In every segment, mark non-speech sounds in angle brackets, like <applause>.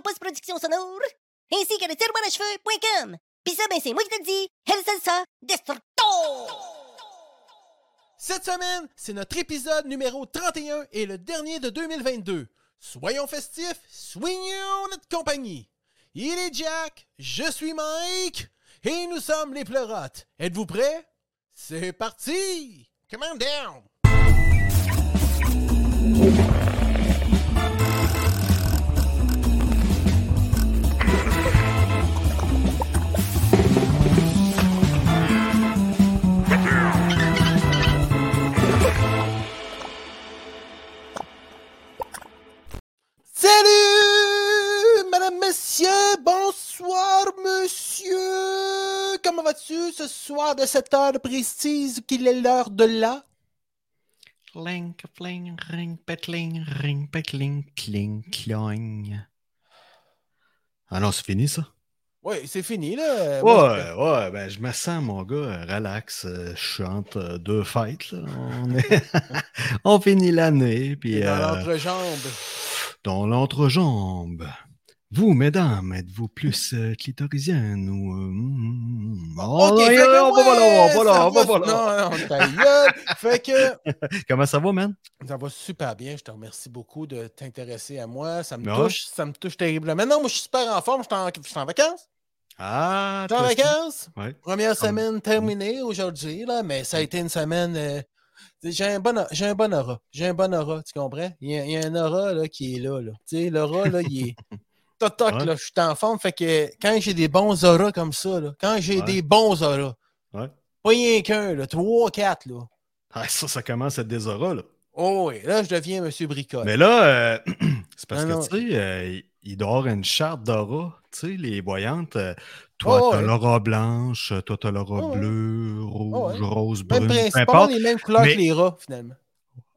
M2 Studio Post-Production Sonore, ainsi que le tiroir à cheveux.com. Pis ça, ben c'est moi qui te dis, El Salsa Destructo! Cette semaine, c'est notre épisode numéro 31 et le dernier de 2022. Soyons festifs, soignons notre compagnie. Il est Jack, je suis Mike, et nous sommes les pleurotes. Êtes-vous prêts? C'est parti! Come on down! Salut, madame, monsieur, bonsoir, monsieur. Comment vas-tu ce soir de cette heure précise qu'il est l'heure de là? Cling, fling, ring, petling, ring, petling, cling, cloing. Ah non, c'est fini ça? Oui, c'est fini, là. Ouais, ouais, ben je me sens, mon gars, relax. euh, Je chante euh, deux fêtes, là. On, est- <laughs> On finit l'année, puis... Dans euh, l'entrejambe. Dans l'entrejambe. Vous, mesdames, êtes-vous plus euh, clitorisienne ou... euh, mm, mm, oh, on va voilà, on ouais, va voilà, ça on va va- voilà. Non, non, ta gueule. Fait que <laughs> Comment ça va, man? ça va super bien. Je te remercie beaucoup de t'intéresser à moi. Ça me Ouais. touche, ça me touche terriblement. Non, moi, je suis super en forme. Je suis en, je suis en vacances. Ah, Je suis en vacances. Ouais. Première Comme- semaine terminée aujourd'hui, là, mais ça a été une semaine. euh, j'ai un bon j'ai un bon aura. J'ai un bon aura, tu comprends? Il y a, il y a un aura là, qui est là. là. Tu sais, l'aura, là, il est. <laughs> Toc, toc, Ouais. là, je suis en forme. Fait que quand j'ai des bons auras comme ça, là, quand j'ai Ouais. des bons auras, Ouais. pas rien qu'un, là, trois, quatre, là. Ah, ça, ça commence à être des auras, là. Oh oui, là, je deviens Monsieur Bricole. Mais là, euh, <clears throat> c'est parce non. que, tu sais, euh, il- doit avoir une charte d'aura. Tu sais, les voyantes, euh, toi, Oh, t'as ouais. l'aura blanche, toi, t'as l'aura Oh, bleue, rouge, ouais. rose, Même brune, peu pas mal importe. les mêmes couleurs Mais- que les rats, finalement.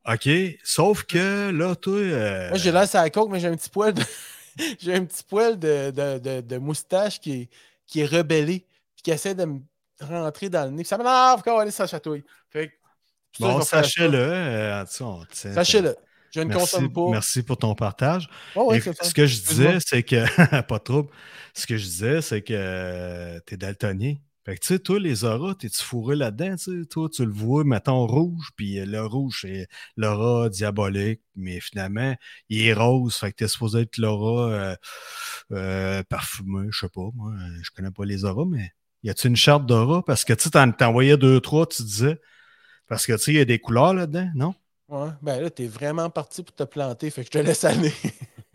OK, sauf que là, toi... euh, Moi, j'ai l'air à la coke, mais j'ai un petit poil de, <laughs> j'ai un petit poil de, de, de, de moustache qui est, qui est rebellé, puis qui essaie de me rentrer dans le nez. Puis ça m'énerve quand aller ça chatouille. Fait que, Bon, sachez-le. euh, on Sachez-le. Je ne Merci, consomme pas. merci pour ton partage. Oh, ça. ce que je disais, c'est que. <laughs> pas de trouble. Ce que je disais, c'est que tu es daltonien. Fait que, tu sais, toi, les auras, t'es-tu fourré là-dedans? tu sais? Toi, tu le vois, mettons, rouge, puis euh, le rouge, c'est l'aura diabolique, mais finalement, il est rose. Fait que t'es supposé être l'aura euh, euh, parfumé, je sais pas, moi. euh, Je connais pas les auras, mais y a-tu une charte d'aura? Parce que, tu sais, t'en t'envoyais deux, trois, tu disais. Parce que, tu sais, il y a des couleurs là-dedans, non? Ouais, ben là, t'es vraiment parti pour te planter, fait que je te laisse aller. <laughs>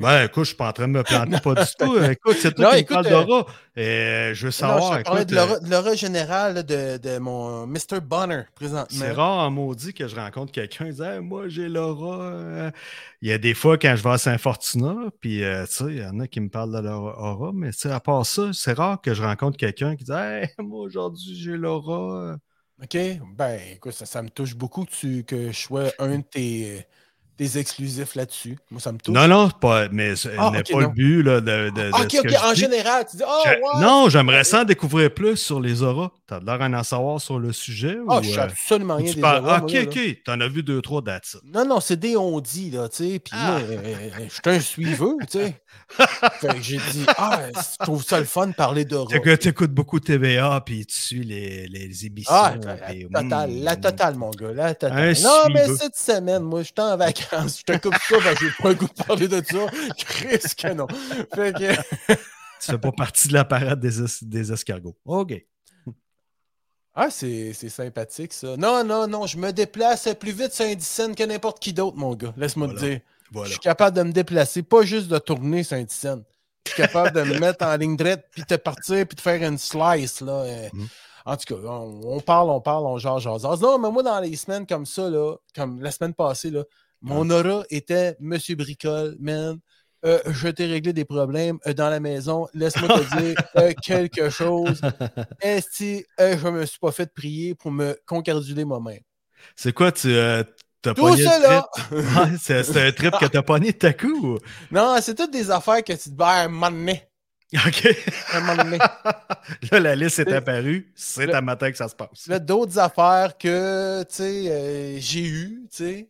Ben, écoute, je suis pas en train de me planter, pas du tout. Écoute, c'est toi Non, qui me écoute, parles euh, d'aura. Euh, je veux Non, savoir, je parlais écoute, de l'aura- euh, générale de, de mon Mr. Bonner, présentement. c'est rare en maudit que je rencontre quelqu'un qui dit Hey, Moi, j'ai l'aura. euh. Il y a des fois quand je vais à Saint-Fortuna, puis euh, tu sais, il y en a qui me parlent de leur aura, mais tu sais, à part ça, c'est rare que je rencontre quelqu'un qui dit Hey, moi, aujourd'hui, j'ai l'aura. OK? Ben, écoute, ça, ça me touche beaucoup que, tu, que je sois un de tes, tes exclusifs là-dessus. Moi, ça me touche. Non, non, pas, mais ce Ah, n'est pas non. le but là, de, de, de Ah, OK, ce que OK. je En dis. général, tu dis, oh, Je- ouais. Non, j'aimerais ça en découvrir plus sur les auras. T'as l'air d'en savoir sur le sujet? Ah, ou, je sais euh, absolument rien tu des parles- auras, Ok, moi, ok. T'en as vu deux, trois dates. Non, non, c'est des on-dit, là, tu sais. Puis Ah. euh, euh, je suis un suiveux, tu sais. <laughs> fait que j'ai dit, ah, je trouve ça le fun de parler d'aura. Tu écoutes beaucoup TVA puis tu suis les, les émissions. Ah, la, puis, la totale, mm, la totale, mon gars, la totale. Un non, mais cette semaine, moi, je suis en vacances. Je te coupe ça, que j'ai pas le goût de parler de ça. Risque que non. Fait que, Tu fais pas partie de la parade des, es- des escargots. OK. ah, c'est sympathique, ça. Non, non, non, je me déplace plus vite sur Saint-Dicenne que n'importe qui d'autre, mon gars. Laisse-moi Voilà. te dire. Voilà. Je suis capable de me déplacer, pas juste de tourner Saint-Dicenne. Je suis capable de me <laughs> mettre en ligne droite, puis de partir, puis de faire une slice, là. euh. Mhm. En tout cas, on, on parle, on parle, on genre, genre. Non, mais moi, dans les semaines comme ça, là, comme la semaine passée, là, mon aura était Monsieur Bricole, man. Euh, je t'ai réglé des problèmes euh, dans la maison. Laisse-moi te dire euh, <laughs> quelque chose. Esti, euh, je me suis pas fait prier pour me concarduler moi-même. C'est quoi, tu t'as Tout cela! <laughs> c'est un trip que t'as pogné de ta coup? ou- Non, c'est toutes des affaires que tu te donné. OK. Un moment donné. <laughs> Là, la liste est apparue. C'est à matin que ça se passe. Là, d'autres affaires que, tu sais, j'ai eu, tu sais.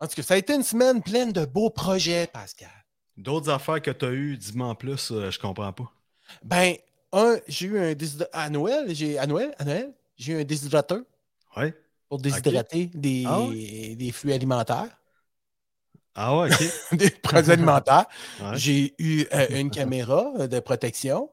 En tout cas, ça a été une semaine pleine de beaux projets, Pascal. D'autres affaires que tu as eues, dis-moi en plus, euh, je comprends pas. Ben, un, j'ai eu un déshydrateur. À Noël, j'ai à Noël, à Noël, j'ai eu un déshydrateur Ouais. pour déshydrater des, Ah des flux alimentaires, Ah ouais, ok. <laughs> des produits alimentaires. <laughs> Ouais. J'ai eu euh, une caméra de protection.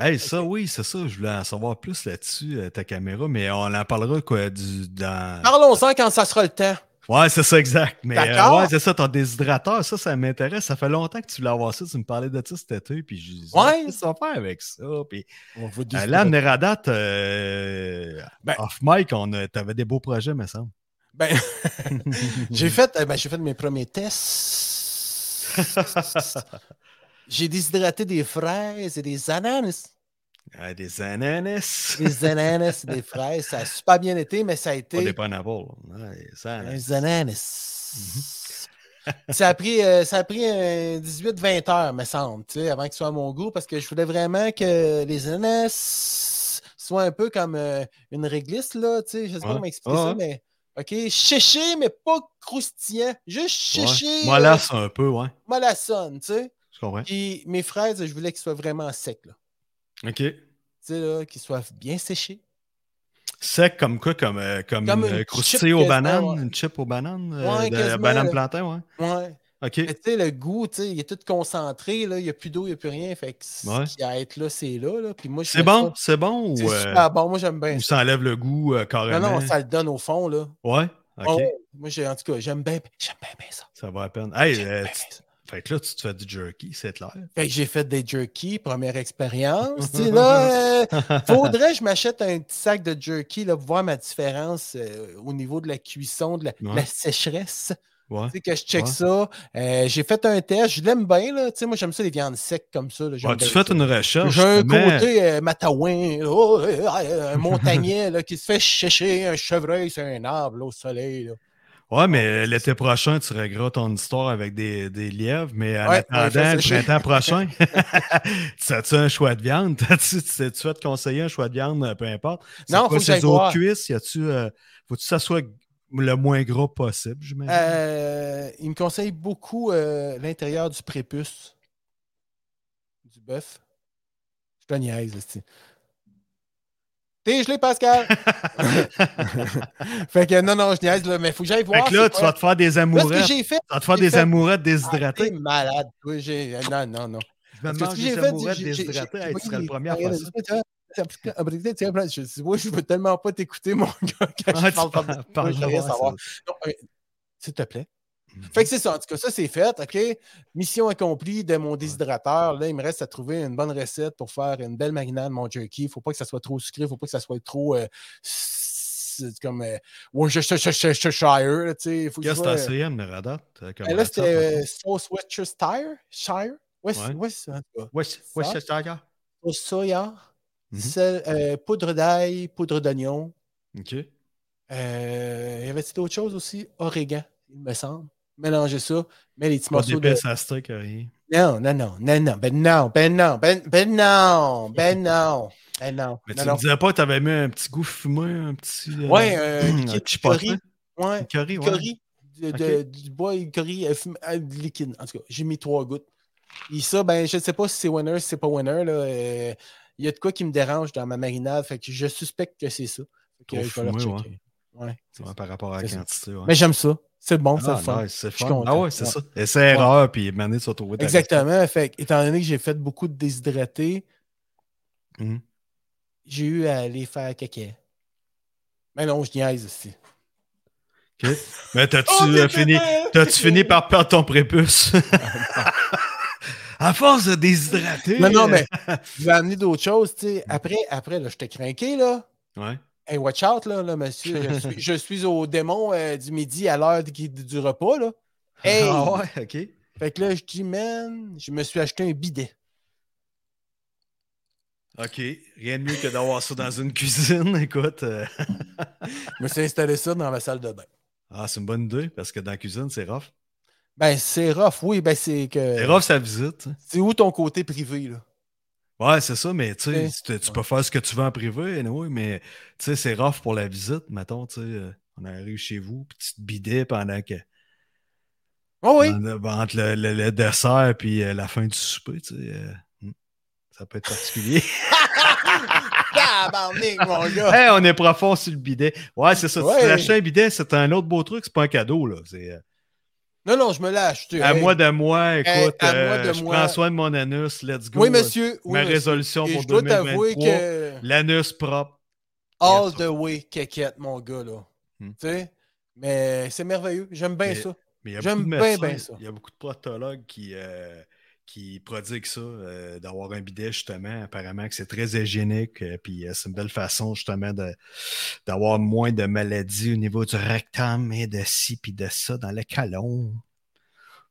Hey, ça, oui, c'est ça. Je voulais en savoir plus là-dessus, euh, ta caméra, mais on en parlera quoi du, dans. Parlons-en quand ça sera le temps. Ouais, c'est ça, exact. Mais euh, ouais, c'est ça, ton déshydrateur, ça, ça m'intéresse. Ça fait longtemps que tu voulais avoir ça. Tu me parlais de ça cet été, puis je disais, Ouais. qu'est-ce qu'on va faire avec ça? Puis On va euh, là, Neradat, euh, Ben- off mic, on a- t'avais des beaux projets, me semble. Ben, <laughs> <laughs> j'ai fait, euh, ben, j'ai fait mes premiers tests. <laughs> J'ai déshydraté des fraises et des ananas. Ah, des ananas. Des <laughs> ananas et des fraises. Ça a super bien été, mais ça a Pas été des pineapples. Des ananas. <laughs> ça a pris, euh, ça a pris euh, 18-20 heures, me semble, avant qu'ils soient à mon goût, parce que je voulais vraiment que les ananas soient un peu comme euh, une réglisse, là, tu sais, je sais pas Ouais. comment expliquer Ouais, ça, mais OK, chéché, mais pas croustillant. Juste chéché. Ouais. euh, un peu, ouais. mollassonne, tu sais. Je comprends. Puis mes fraises, je voulais qu'ils soient vraiment secs, là. OK. Tu sais, là, qu'ils soient bien séchés. Sec comme quoi? Comme, euh, comme, Comme euh, aux bananes? ouais. Une chip aux bananes? euh, Ouais, de quasiment, banane là. plantain, ouais. Ouais. OK. Mais tu sais, le goût, tu sais, il est tout concentré, là. Il n'y a plus d'eau, il n'y a plus rien. Fait que ce Ouais. qui a être là, c'est là, là. Puis moi, C'est bon? C'est bon C'est ou, euh, super bon. Moi, j'aime bien ou ça. enlève le goût euh, Non, carrément? non, ça le donne au fond, là. Ouais? OK. Ah ouais. Moi, j'ai, en tout cas, j'aime bien, j'aime bien, bien ça. Ça va à peine. Hey, Fait que là, tu te fais du jerky, c'est clair. Fait que j'ai fait des jerky, première <laughs> expérience. tu sais, là, euh, faudrait que je m'achète un petit sac de jerky là, pour voir ma différence euh, au niveau de la cuisson, de la, Ouais. la sécheresse. Ouais. Tu sais, que je check Ouais. ça. Euh, j'ai fait un test, je l'aime bien. Là. Tu sais, moi, j'aime ça, les viandes secs comme ça. là, Ouais, tu fais une recherche. J'ai un côté euh, matawin, oh, euh, un montagnais là, qui se fait sécher un chevreuil sur un arbre là, au soleil. là. Ouais, mais l'été prochain, tu régleras ton histoire avec des, des lièvres, mais en Ouais, attendant, le printemps prochain, <laughs> <laughs> tu as-tu un choix de viande? <laughs> Tu tu vas te conseiller un choix de viande, euh, peu importe? Non, quoi, faut que ces autres cuisses? Y a-tu, euh, faut-tu que ça soit le moins gros possible, j'imagine? Euh, il me conseille beaucoup euh, l'intérieur du prépuce du bœuf. Je te niaise, gelé, Pascal! <laughs> fait que non, non, je niaise, là, mais faut que j'aille voir. fait que là, tu vas te faire des Là, ce que amourettes. j'ai fait, Tu vas te faire des fait- amourettes ah, t'es déshydratées. malade, toi. j'ai- euh, Non, non, non. Je me mange des amourettes déshydratées. Hey, tu serais le premier à faire ça. Je dis, ouais, je veux tellement pas t'écouter, mon gars, quand Ah, je tu parle rien ouais, savoir. c'est- Mhm. Fait que c'est ça. En tout cas, ça, c'est fait. OK? Mission accomplie de mon déshydrateur. Là, il me reste à trouver une bonne recette pour faire une belle marinade, mon jerky. Il ne faut pas que ça soit trop sucré. Il ne faut pas que ça soit trop. euh, c'est comme. Euh, Worcestershire, là, tu sais. Il faut que Qu'est-ce ce que soit, euh, comme ben là, c'était euh, sauce Worcestershire. Shire? C'est- c'est. Sauce soya, poudre d'ail, poudre d'oignon. OK. Euh, y avait-il d'autres choses aussi? Origan, il me semble. Mélanger ça, mets les petits morceaux de. à steak, rien. Non, non, non, non, non, ben non, ben non, ben, ben non, ben <laughs> non, ben non. Mais non, tu non. me disais pas que t'avais mis un petit goût fumé, un petit. euh, Ouais, euh, un curry. Ouais, curry, curry. Du bois et curry euh, euh, liquide. En tout cas, j'ai mis trois gouttes. Et ça, ben, je ne sais pas si c'est winner, si c'est pas winner. là. euh, Il y a de quoi qui me dérange dans ma marinade. Fait que je suspecte que c'est ça. Que, Trop je vais leur fumé, checker. Ouais, c'est Ouais, ça. par rapport à la quantité. Mais j'aime ça. C'est bon, c'est ah, nice, fun. Ah ouais, c'est Ouais. ça. Et c'est erreur, puis maintenant, tu vas trouver ta Exactement. Fait étant donné que j'ai fait beaucoup de déshydratés, Mhm. j'ai eu à aller faire caca. Mais non, je niaise aussi. Mais t'as-tu <laughs> Oh, euh, fini, fini par perdre ton prépuce? <laughs> <laughs> à force de déshydrater. Non, non, euh, mais je vais amener d'autres choses. tu sais. Après, après là, je t'ai craqué, là. Ouais. Hey, watch out, là, là monsieur. Je suis, <laughs> je suis au démon euh, du midi à l'heure du, du repas, là. Hey! Ah ouais, OK. Fait que là, je dis, man, je me suis acheté un bidet. OK. Rien de mieux que d'avoir ça dans une cuisine. <laughs> Écoute. euh, <laughs> Je me suis installé ça dans la salle de bain. Ah, c'est une bonne idée, parce que dans la cuisine, c'est rough. Ben, c'est rough, oui, ben c'est que. C'est rough, sa visite. C'est où ton côté privé, là? Ouais, c'est ça, mais tu sais, tu, tu peux faire ce que tu veux en privé, anyway, mais tu sais, c'est rough pour la visite, mettons, tu sais. euh, On arrive chez vous, puis tu te bidais pendant que. Oh oui. en- entre le, le- le dessert puis euh, la fin du souper, tu sais. euh, hmm. ça peut être particulier. <laughs> Mon <laughs> gars. hey, on est profond sur le bidet. Ouais, c'est ça. Ouais. Tu t'achètes un bidet, c'est un autre beau truc, c'est pas un cadeau, là. C'est. euh, Non, non, je me l'ai acheté. À Hey. moi de moi, écoute, à moi euh, de je moi. prends soin de mon anus, let's go. Oui, monsieur. Oui, Ma monsieur. résolution Et pour je dois t'avouer 2023, que l'anus propre. all the way kékette, mon gars, là. Hmm. Tu sais? Mais c'est merveilleux. J'aime bien Mais- ça. Mais J'aime bien, bien ça. Il y a beaucoup de proctologues qui, euh, qui prodiguent ça, euh, d'avoir un bidet, justement. Apparemment que c'est très hygiénique, euh, puis euh, c'est une belle façon, justement, d'avoir moins de maladies au niveau du rectum et de ci, puis de ça dans le calon.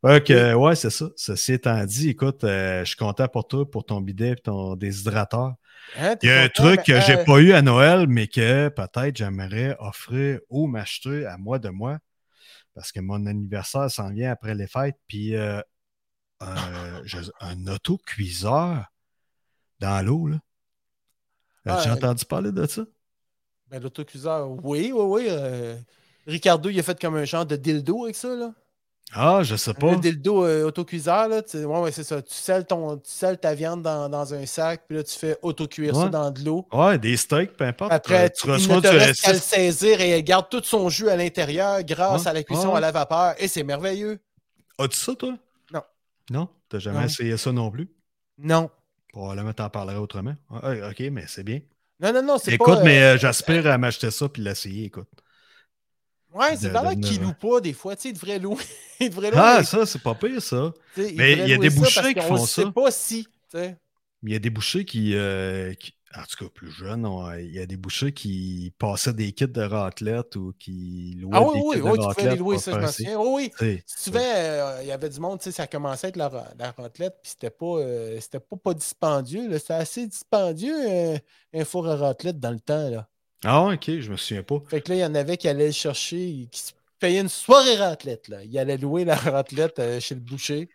Ok, ouais, c'est ça. Ceci étant dit, écoute, je suis content pour toi, pour ton bidet et ton déshydrateur. Hein, Il y a un content, truc que j'ai euh, pas eu à Noël, mais que peut-être j'aimerais offrir ou m'acheter à moi de moi. Parce que mon anniversaire s'en vient après les fêtes. Puis euh, un, autocuiseur dans l'eau. là. Ah, J'ai euh, entendu parler de ça? Ben, l'autocuiseur, oui, oui, oui. euh, Ricardo, il a fait comme un genre de dildo avec ça, là. Ah, je sais pas. Le dildo euh, autocuiseur, là. tu sais, Ouais, ouais, c'est ça. Tu scelles, ton, tu ta viande dans, dans un sac, puis là, tu fais autocuire ça dans de l'eau. Ouais, des steaks, peu importe. Après, Euh, tu, tu reçois le S6. saisir et elle garde tout son jus à l'intérieur grâce à la cuisson à la vapeur. Et c'est merveilleux. As-tu ça, toi? Non? T'as jamais Non. essayé ça non plus? Non. Probablement t'en parlerais autrement. Ah, ok, mais c'est bien. Non, non, non, c'est Écoute, pas... mais euh, euh, j'aspire à m'acheter ça puis l'essayer, écoute. Ouais, c'est là de- qu'il loue pas des fois. Tu sais, il devrait louer. <laughs> Ah, ça, c'est pas pire, ça. sais, mais il y a des bouchers qui font ça. pas si. tu sais. Mais il y a des bouchers qui, euh, qui- en tout cas plus jeunes, on- il y a des bouchers qui passaient des kits de raclette ou qui louaient Ah oui, des oui, kits oui, de tu pouvais les louer, ça, je me souviens. Oui, oui. Tu euh, il y avait du monde, tu sais, ça commençait avec la, ra- la raclette, puis c'était pas, euh, c'était pas, pas dispendieux. là. C'était assez dispendieux, euh, un four à raclette dans le temps. Là. Ah, ok, je me souviens pas. Fait que là, il y en avait qui allaient le chercher, qui se payaient une soirée raclette. Là. Ils allaient louer la <laughs> raclette euh, chez le boucher.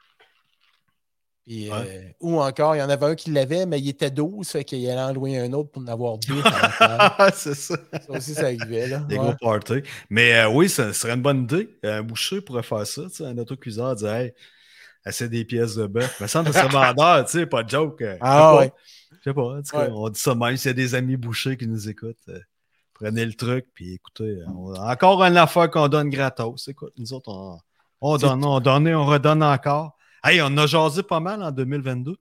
Puis, euh, ou encore, il y en avait un qui l'avait, mais il était 12, fait qu'il allait en louer un autre pour en avoir deux. <laughs> Ah, c'est ça. ça aussi, ça arrivait. Là. Des Ouais. gros parties. Mais euh, oui, ça serait une bonne idée. Un boucher pourrait faire ça. Un autocuiseur dire Hey, essaie des pièces de bœuf. Mais ça, c'est vendeur, tu sais, pas de joke. euh, Ah ouais. Je sais pas. cas, Ouais. On dit ça même s'il y a des amis bouchers qui nous écoutent. euh, prenez le truc, puis écoutez, on- encore une affaire qu'on donne gratos. Écoute, nous autres, on, on donne, on donne, et on redonne encore. Hey, on a jasé pas mal en 2022.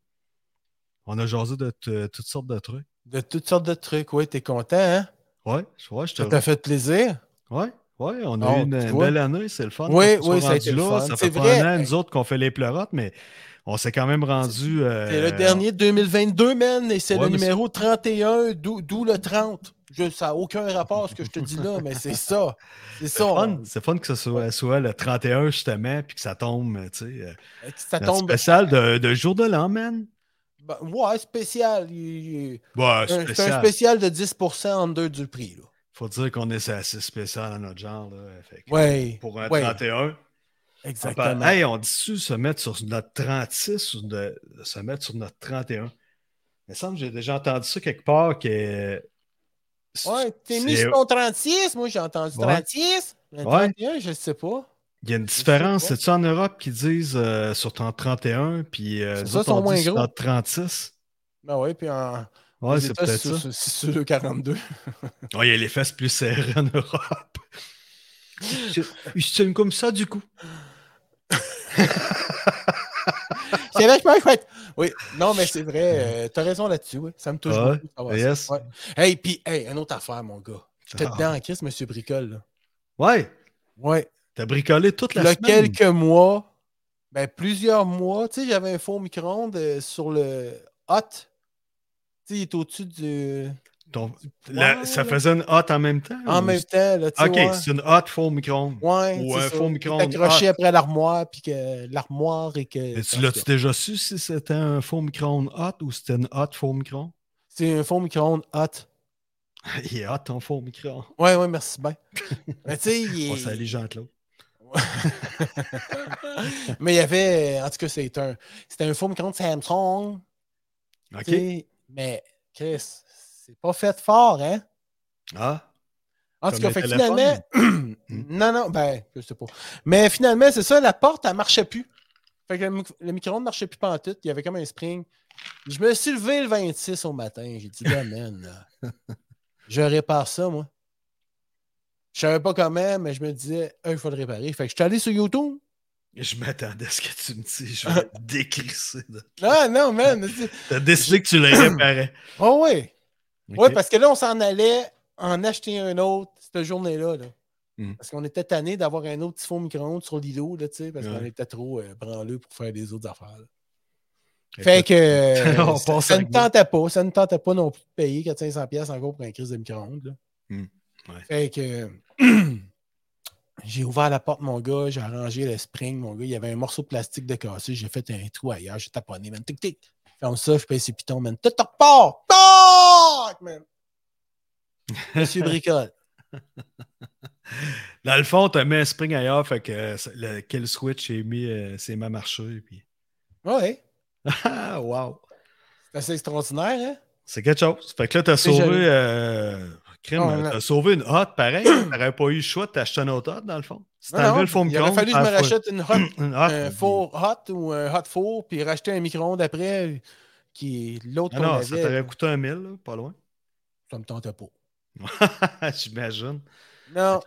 On a jasé de t- toutes sortes de trucs. De toutes sortes de trucs. Oui, t'es content, hein? Ouais, je vois, je te Ça t'a fait plaisir? Ouais, ouais, on a Oh, eu une, belle année, c'est le fun. Oui, oui, ça a été le là. fun. Ça fait pas un an, nous autres, qu'on fait les pleurotes, mais on s'est quand même rendu. C'est euh, le dernier de 2022, man, et c'est Ouais, le numéro 31, d'où d'où le 30. Je- ça n'a aucun rapport à ce que je te dis là, mais c'est ça. C'est ça. fun, c'est fun que ce soit, soit le 31, justement, puis que ça tombe, tu sais. euh, Euh, Ça tombe. spécial de, de jour de l'an, man. Ben, ouais, spécial. Ouais, C'est un spécial. de 10% en deux du prix. Là. Faut dire qu'on est assez spécial à notre genre, là. Fait que, Ouais. Pour un ouais, 31. Exactement. Hey, on dit-tu se mettre sur notre 36 ou de se mettre sur notre 31? Il me semble que j'ai déjà entendu ça quelque part que. Ouais, t'es mis sur ton 36. Moi, j'ai entendu Ouais. 36. Le Ouais. 31, je sais pas. Il y a une différence. C'est-tu en Europe qui disent euh, sur ton 31, puis euh, ça, autres, sont on moins dit sur gros. notre 36? Ben oui, puis en. Ouais, c'est peut-être ça. c'est- sur le 42. <laughs> Ouais, il y a les fesses plus serrées en Europe. Ils se tiennent comme ça, du coup. <laughs> C'est vachement chouette. Oui, non, mais c'est vrai. euh, T'as raison là-dessus. Oui. Ça me touche Ouais, beaucoup. yes. Ouais. Hey, puis, hey, une autre affaire, mon gars. J'étais Ah. dedans en crise, Monsieur Bricole. Là. Ouais, Ouais. t'as bricolé toute la Il y a semaine. quelques mois, ben, plusieurs mois, tu sais, j'avais un four micro-ondes euh, sur le hot. Tu sais, il est au-dessus du. Ton- la- ça faisait une hotte en même temps? En ou- même temps, là, tu. Ok, ouais. c'est une hotte faux micro-ondes. Ouais, ou c'est un faux micro-ondes accroché hot. après l'armoire, puis que l'armoire et que. Mais tu l'as-tu déjà su si c'était un faux micro-ondes hot ou c'était une hot faux micro-ondes? C'est un four micro-ondes hot. <laughs> Il est hot ton faux micro-ondes. Ouais, ouais, merci bien. <laughs> Mais tu sais, il On est. salue Jean-Claude. <laughs> Mais il y avait, en tout cas, c'était un, c'était un faux micro-ondes Samsung. OK. Mais, Chris, c'est pas fait fort, hein? Ah, En tout cas, le fait finalement. <clears throat> non, non, ben, je sais pas. Mais finalement, c'est ça, la porte, elle marchait plus. Fait que le, mic- le micro-ondes marchait plus pantoute. Il y avait comme un spring. Je me suis levé le 26 au matin. J'ai dit, là, man, là, <laughs> je répare ça, moi. Je savais pas comment, mais je me disais, Ah, il faut le réparer. Fait que je suis allé sur YouTube. Je m'attendais à ce que tu me dises. Je vais <laughs> décrisser. de- Ah, non, man. T'as décidé que tu les <coughs> réparais. Oh, ouais. Ouais, parce que là, on s'en allait en acheter un autre cette journée-là. Là. Hmm. Parce qu'on était tanné d'avoir un autre petit faux micro-ondes sur l'îlot, là, tu sais, parce qu'on était trop euh, branleux pour faire des autres affaires. là. Fait que <laughs> euh, On ça, ne tentait pas. Ça ne tentait pas non plus de payer 400-500$ piastres encore pour un crise de micro-ondes. Hmm. Ouais. Fait que <clears throat> j'ai ouvert la porte, mon gars, j'ai arrangé le spring, mon gars. Il y avait un morceau de plastique de cassé, j'ai fait un trou ailleurs, j'ai taponné, man. Tic tic. Comme ça, je pèse ses pitons, man. Tout repart! Man! <laughs> Monsieur Bricole. <laughs> Dans le fond, t'as mis un spring ailleurs, fait que euh, le kill switch est mis, euh, s'est mis à marcher. Puis... Ouais. Ah, <laughs> wow! C'est assez extraordinaire, hein? C'est quelque chose. Fait que là, t'as C'est sauvé. Euh... crime, t'as sauvé une hotte, pareil. <clears throat> T'aurais pas eu le choix de t'acheter une autre hotte, dans le fond. Si non, le fond il aurait fallu que je me rachète une hot, <clears throat> une hotte. un four hot ou un hot four, puis racheter un micro-ondes après, qui est l'autre Ah qu'on non, ça t'aurait coûté un mille, là, pas loin. Ça me tentait pas. <laughs> J'imagine. Non,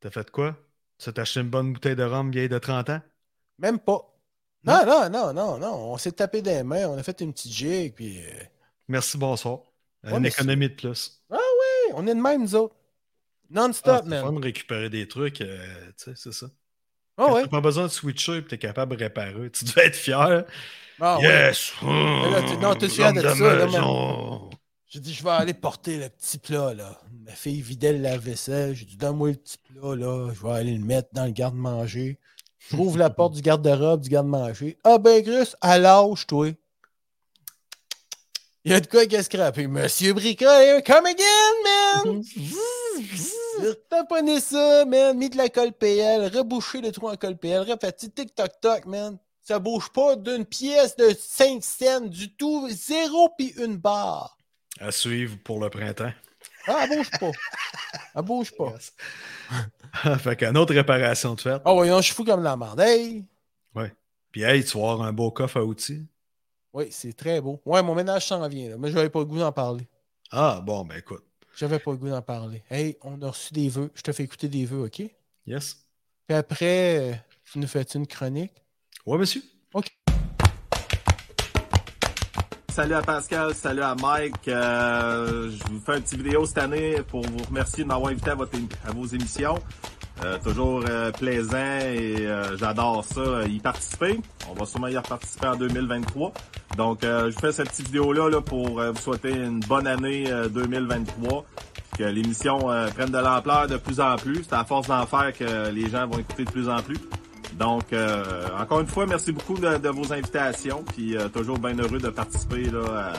T'as fait quoi? Tu t'as acheté une bonne bouteille de rhum vieille de 30 ans? même pas. Non, non, non, non, non. On s'est tapé des mains, on a fait une petite jig, puis euh, Merci, bonsoir. Ouais, une économie de plus. hey, on est de même, nous autres. Ah, Non-stop, c'est man. fun de récupérer des trucs, euh, tu sais, c'est ça. Ah ouais. T'as pas besoin de switcher et t'es capable de réparer. Tu devais être fier. Ah ouais. yes! là, tu- non, t'es fier L'homme de ça, là. J'ai dit, je vais aller porter le petit plat, là. Ma fille vidait le lave-vaisselle. J'ai dit, donne-moi le petit plat, là. Je vais aller le mettre dans le garde-manger. J'ouvre la porte du garde-robe, du garde-manger. Ah ben, Chris, à l'âge, toi. Il y a de quoi qui a scrappé. Monsieur Bricole, come again, man! J'ai taponné ça, man. Mis de la colle PL, rebouché le trou en colle PL, refait tic-toc-toc, man. Ça bouge pas d'une pièce de 5 cents du tout. Zéro puis une barre. À suivre pour le printemps. Ah, elle bouge pas. Elle bouge pas. Yes. <laughs> fait qu'une autre réparation de fait. Ah, voyons, je suis fou comme la merde. Hey! Puis hey, tu vas avoir un beau coffre à outils. Oui, c'est très beau. Ouais, mon ménage s'en vient, là. Mais j'avais pas le goût d'en parler. Ah, bon, ben écoute. J'avais pas le goût d'en parler. Hey, on a reçu des vœux. Je te fais écouter des vœux, OK? Puis Yes. après, euh, tu nous fais une chronique? Ouais, monsieur. Salut à Pascal, salut à Mike. Euh, je vous fais une petite vidéo cette année pour vous remercier de m'avoir invité à, votre, à vos émissions. Euh, toujours euh, plaisant et euh, j'adore ça, y participer. On va sûrement y reparticiper en 2023. Donc, euh, je vous fais cette petite vidéo-là là, pour euh, vous souhaiter une bonne année euh, 2023. Que l'émission euh, prenne de l'ampleur de plus en plus. C'est à force d'en faire que les gens vont écouter de plus en plus. Donc, euh, encore une fois, merci beaucoup de, vos invitations. Puis, euh, toujours bien heureux de participer là,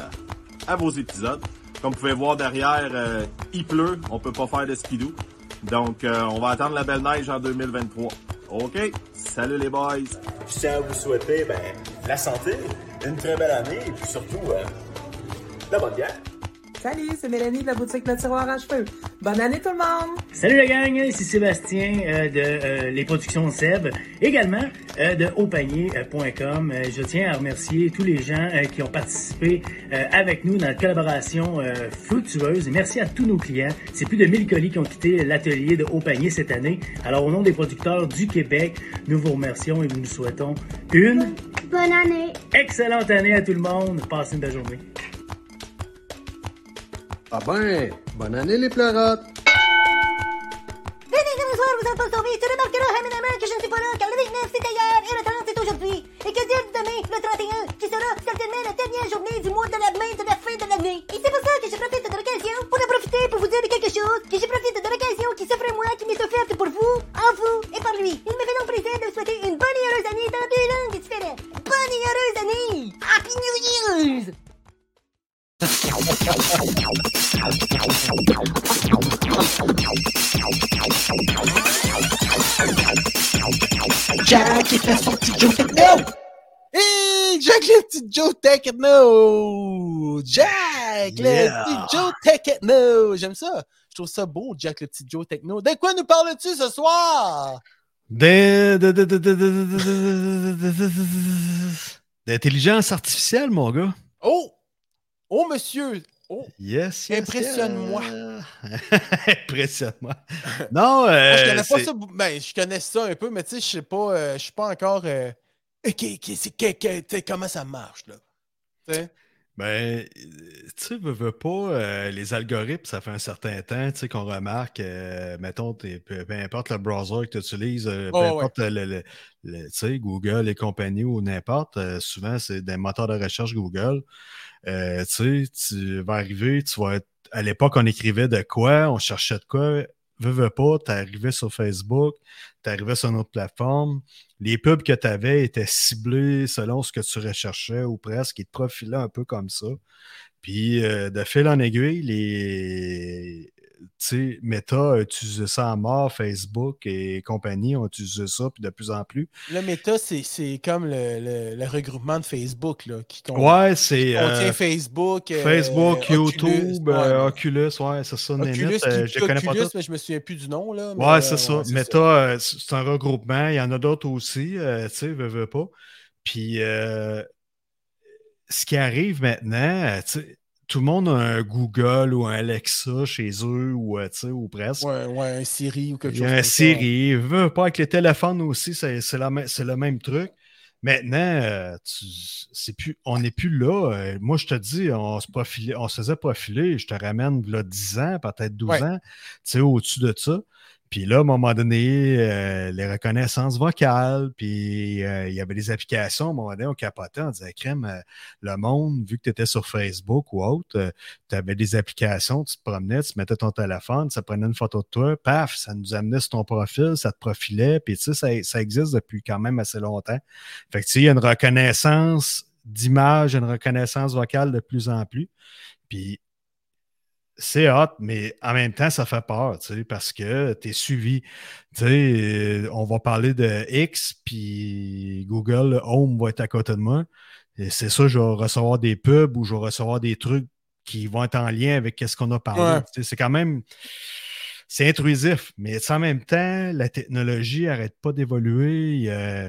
à, vos épisodes. Comme vous pouvez voir derrière, euh, il pleut. On peut pas faire de skidoo. Donc, euh, on va attendre la belle neige en 2023. OK? Salut les boys! Je tiens à vous souhaiter ben, la santé, une très belle année et puis surtout la bonne bière. Salut, c'est Mélanie de la boutique Le Tiroir à Cheveux. Bonne année tout le monde! Salut la gang, ici Sébastien euh, de euh, les productions Seb, également euh, de hautpanier.com. Euh, je tiens à remercier tous les gens euh, qui ont participé euh, avec nous dans la collaboration euh, fructueuse. Merci à tous nos clients. C'est plus de 1000 colis qui ont quitté l'atelier de Haut Panier cette année. Alors au nom des producteurs du Québec, nous vous remercions et nous nous souhaitons une Bonne année. excellente année à tout le monde. Passez une belle journée. Ah ben, bonne année les pleurotes! Venez ce soir, vous êtes pas sauvés. Tu remarqueras éminemment que je ne suis pas là, car le 29 c'était hier et le 30 c'est aujourd'hui. Et que dire de demain, le 31, qui sera certainement la dernière journée du mois de la main de la fin de l'année. Et c'est pour ça que je profite de l'occasion pour en profiter pour vous dire quelque chose, que je profite de l'occasion qui s'offre à moi, qui m'est offerte pour vous, en vous et par lui. Il me fait donc plaisir de vous souhaiter une bonne et heureuse année dans deux langues différentes. Bonne et heureuse année! Happy New Year's! Jack, il fait son petit Joe Techno! Hey, Jack, le petit Joe Techno! Jack, le petit Joe Techno! J'aime ça. Je trouve ça beau, Jack, le petit Joe Techno. De quoi nous parles-tu ce soir? D'intelligence artificielle, mon gars. Oh! Oh, monsieur! Oh! Yes, yes, Impressionne-moi. <laughs> Impressionne-moi. <laughs> Non, euh, Ah, je connais pas ça. Ben, je connais ça un peu, mais tu sais, je sais pas, euh, je suis pas encore. euh, sais, comment ça marche, là? Ben, euh, tu veux, veux pas, euh, les algorithmes, ça fait un certain temps, tu sais, qu'on remarque, euh, mettons, peu, peu importe le browser que tu utilises, euh, peu Oh, ouais. importe le, le- le- tu sais, Google et compagnie ou n'importe, euh, souvent, c'est des moteurs de recherche Google. Euh, tu sais, tu vas arriver, tu vas être, à l'époque, on écrivait de quoi, on cherchait de quoi, veux, veux pas, t'arrivais sur Facebook, t'arrivais sur une autre plateforme, les pubs que tu avais étaient ciblés selon ce que tu recherchais ou presque, ils te profilaient un peu comme ça. Puis euh, de fil en aiguille, les sais, Meta a utilisé ça à mort, Facebook et compagnie ont utilisé ça, puis de plus en plus. Le méta, c'est c'est comme le, le- le regroupement de Facebook, là, qui con- Ouais, c'est qui contient euh, Facebook. euh, Facebook, Oculus, YouTube, ouais, euh, mais- Oculus, ouais, c'est ça, Oculus, Nénette, qui- euh, je les connais pas Oculus, tous. mais je me souviens plus du nom, là. mais, Ouais, euh, c'est ça. ouais, c'est Meta, euh, c'est un regroupement. Il y en a d'autres aussi, euh, tu sais, veux, veux pas. Puis, euh, ce qui arrive maintenant, euh, tu sais, tout le monde a un Google ou un Alexa chez eux, ou, euh, ou presque. Ouais, ouais, un Siri ou quelque chose un comme ça. Siri. Veux pas avec les téléphones aussi, c'est le même truc. Maintenant, euh, tu- plus, on n'est plus là. Euh, moi, je te dis, on se, profilait, on se faisait profiler. Je te ramène là, 10 ans, peut-être 12 Ouais. ans, tu sais, au-dessus de ça. Puis là, à un moment donné, euh, les reconnaissances vocales, puis euh, il y avait des applications, à un moment donné, on capotait, on disait, crème, euh, le monde, vu que tu étais sur Facebook ou autre, tu avais des applications, tu te promenais, tu mettais ton téléphone, ça prenait une photo de toi, paf, ça nous amenait sur ton profil, ça te profilait, puis tu sais, ça, ça existe depuis quand même assez longtemps. Fait que tu sais, il y a une reconnaissance d'image, une reconnaissance vocale de plus en plus. Puis c'est hot, mais en même temps, ça fait peur, tu sais, parce que tu es suivi. Tu sais, euh, on va parler de X, puis Google Home va être à côté de moi. Et c'est ça, je vais recevoir des pubs ou je vais recevoir des trucs qui vont être en lien avec ce qu'on a parlé. Ouais. Tu sais, C'est quand même. C'est intrusif, mais en même temps, la technologie n'arrête pas d'évoluer. Euh,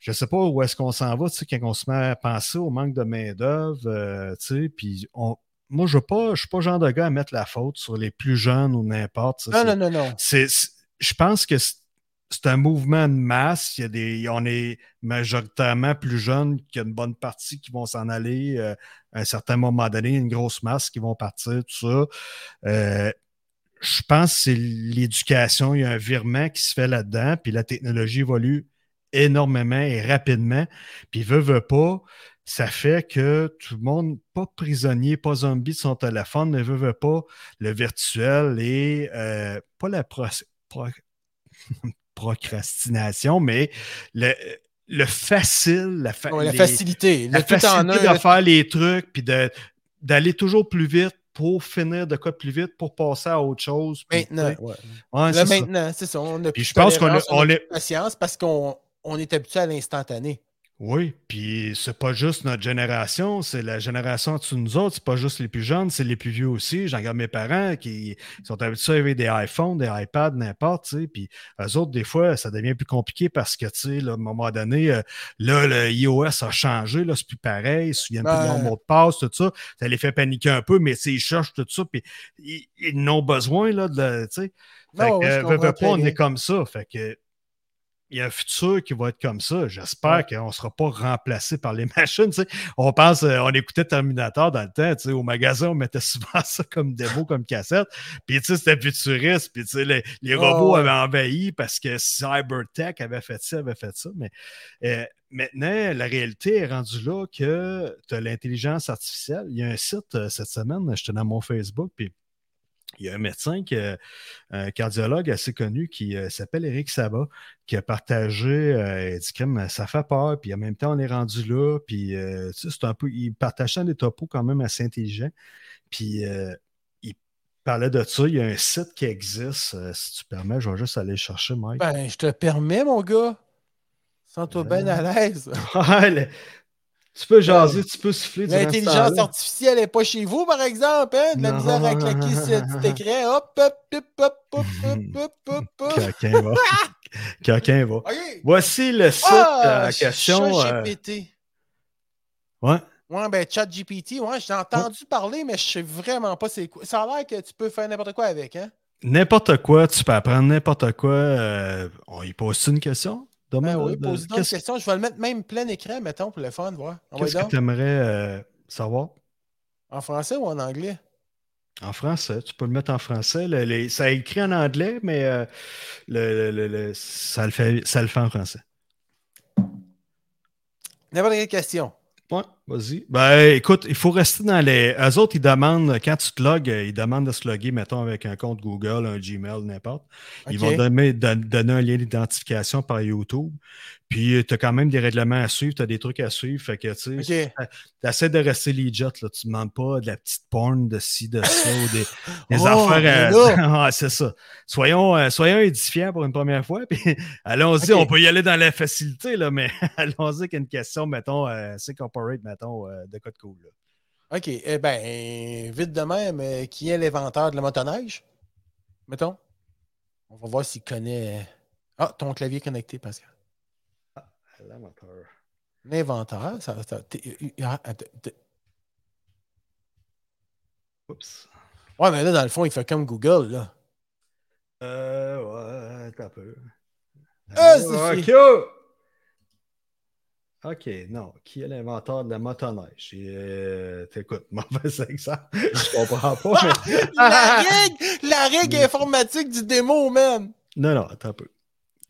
je ne sais pas où est-ce qu'on s'en va, tu sais, quand on se met à penser au manque de main-d'œuvre, euh, tu sais, puis on, moi, je ne suis pas le genre de gars à mettre la faute sur les plus jeunes ou n'importe. Non, non, non, non. je pense que c'est, c'est un mouvement de masse. Il y a des, on est majoritairement plus jeunes qu'il y a une bonne partie qui vont s'en aller euh, à un certain moment donné, une grosse masse qui vont partir, tout ça. Euh, je pense que c'est l'éducation. Il y a un virement qui se fait là-dedans, puis la technologie évolue énormément et rapidement. Puis veut, veut pas, ça fait que tout le monde, pas prisonnier, pas zombie de son téléphone, ne veut, veut pas le virtuel et euh, pas la pro- pro- <laughs> procrastination, mais le, le facile, la, fa- Ouais, la les- facilité. la Le tout en facilité un. de faire les trucs, puis d'aller toujours plus vite pour finir de quoi plus vite, pour passer à autre chose. puis, Maintenant. ouais. Ouais, Là, maintenant, c'est ça. On a Puis plus je de pense qu'on a- on patience parce qu'on on est habitué à l'instantané. Oui, puis c'est pas juste notre génération, c'est la génération de nous autres, c'est pas juste les plus jeunes, c'est les plus vieux aussi. J'en regarde mes parents qui sont habitués avec des iPhones, des iPads, n'importe, tu sais, puis eux autres, des fois, ça devient plus compliqué parce que, tu sais, là, à un moment donné, euh, là, le iOS a changé, là, c'est plus pareil, ils se souviennent plus de leur Ouais. mot de passe, tout ça, ça les fait paniquer un peu, mais tu sais, ils cherchent tout ça, puis ils, ils n'ont besoin, là, de, tu sais. Fait Non, que, euh, veux, veux pas, on bien. est comme ça, fait que il y a un futur qui va être comme ça. J'espère qu'on ne sera pas remplacé par les <laughs> machines. tu sais. On pense, euh, on écoutait Terminator dans le temps, tu sais, au magasin, on mettait <laughs> souvent ça comme démo, comme cassette. Puis tu sais, c'était futuriste. Puis tu sais, les, les Oh, robots avaient envahi parce que Cybertech avait fait ça, avait fait ça. Mais euh, maintenant, la réalité est rendue là que tu as l'intelligence artificielle. Il y a un site euh, cette semaine, j'étais dans mon Facebook, puis il y a un médecin, qui, a- un cardiologue assez connu qui euh, s'appelle Eric Sabat, qui a partagé, euh, il dit ça fait peur, puis en même temps on est rendu là, puis euh, tu sais, c'est un peu, il partageait des topos quand même assez intelligents, puis euh, il parlait de ça, il y a un site qui existe, euh, si tu permets, je vais juste aller le chercher, Mike. Ben, je te permets, mon gars. Sens-toi bien à l'aise. <laughs> Tu peux jaser, tu peux siffler. L'intelligence artificielle n'est pas chez vous, par exemple. Hein? De la non. misère à claquer <laughs> sur le petit écran. Hop, hop, hop, hop, hop, hop, hop, hop. Quelqu'un va. <laughs> Quelqu'un va. Voici le ah, site euh, à question. Chat euh, GPT. Ouais. Ouais, ben, chat GPT, ouais, j'ai entendu parler, mais je sais vraiment pas c'est quoi. Ça a l'air que tu peux faire n'importe quoi avec, hein? N'importe quoi, tu peux apprendre n'importe quoi. Euh, on y pose une question? Ben oui, de- une Qu'est-ce question. Je vais le mettre même plein écran, mettons, pour le fun, voir. Qu'est-ce que tu aimerais savoir? En français ou en anglais? En français, tu peux le mettre en français. Le- les- ça est écrit en anglais, mais euh, le, ça, le fait, ça le fait en français. N'importe quelle question. Ouais, vas-y. Ben, écoute, il faut rester dans les. Eux autres, ils demandent, quand tu te logs, euh, ils demandent de se loguer, mettons, avec un compte Google, un Gmail, n'importe. Ils vont donner, don- donner un lien d'identification par YouTube. Puis, tu as quand même des règlements à suivre, tu as des trucs à suivre. Fait que, tu sais, tu essaies de rester legit. Là. Tu ne demandes pas de la petite porn de ci, de ça, ou des, <laughs> des Oh, affaires. euh, là! <laughs> Ah, c'est ça. Soyons, euh, soyons édifiants pour une première fois. <laughs> Puis, allons-y, on peut y aller dans la facilité, là, mais allons-y avec une question, mettons, euh, c'est corporate, mettons, euh, de code cool. là. OK. Eh ben, vite de même, euh, qui est l'inventeur de la motoneige? Mettons? On va voir s'il connaît. Ah, ton clavier est connecté, Pascal. L'inventeur, ça, ça- t'es- ah, Oups. Ouais, mais là, dans le fond, il fait comme Google, là. Euh, ouais, t'as peu. Ah, c'est. Ok, non. Qui est l'inventeur de la motoneige? Euh, T'écoutes, <laughs> mauvais exemple. Je comprends pas. mais- <laughs> la règle, la règle informatique du démo, man. Non, non, attends un peu.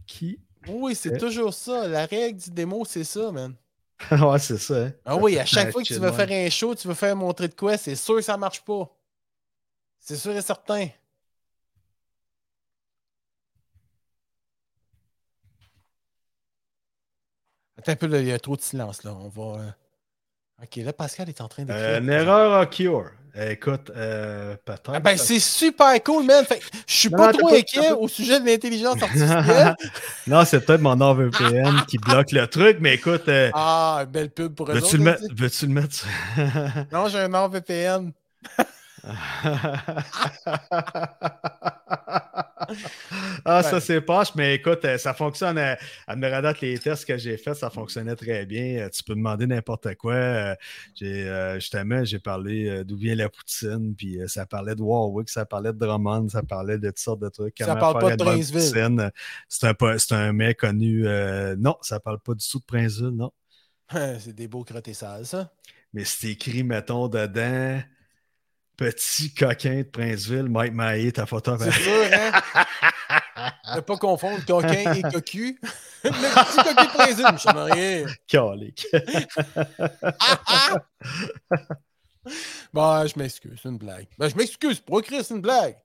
Qui? Oui, c'est toujours ça. La règle du démo, c'est ça, man. <laughs> ouais, c'est ça. hein. Ah oui, à chaque fois que tu veux faire un show, tu veux faire montrer de quoi, c'est sûr que ça marche pas. C'est sûr et certain. Attends un peu, là, il y a trop de silence, là. On va. euh, Ok, là, Pascal est en train d'écrire. Euh, une erreur à cure. Écoute, euh, peut-être. Ah ben, c'est super cool, man. Fait je suis Non, pas non, trop inquiet pas- au sujet de l'intelligence <laughs> artificielle. non, c'est peut-être mon NordVPN qui bloque le truc, mais écoute, euh, ah, belle pub pour eux veux-tu le, veux-tu le mettre? <laughs> Non, j'ai un NordVPN. <laughs> ah, ça c'est poche, mais écoute, euh, ça fonctionne. À, à redate les tests que j'ai faits, ça fonctionnait très bien. Euh, Tu peux demander n'importe quoi. Euh, J'ai, euh, justement, j'ai parlé euh, d'où vient la poutine, puis euh, ça parlait de Warwick, ça parlait de Drummond, ça parlait de toutes sortes de trucs. Ça comment parle pas de Princeville. C'est un, un mec connu. euh, non, ça parle pas du tout de Princeville, non. <laughs> c'est des beaux crottés sales, ça. Mais c'est écrit, mettons, dedans. Petit coquin de Princeville, Mike Maillé, ta photo. C'est sûr, hein? <laughs> Ne pas confondre coquin et cocu. <laughs> Le petit cocu de Brésil, je sais rien. Calique. <laughs> Bon, je m'excuse, c'est une blague. Ben, je m'excuse, pour écrire, c'est une blague.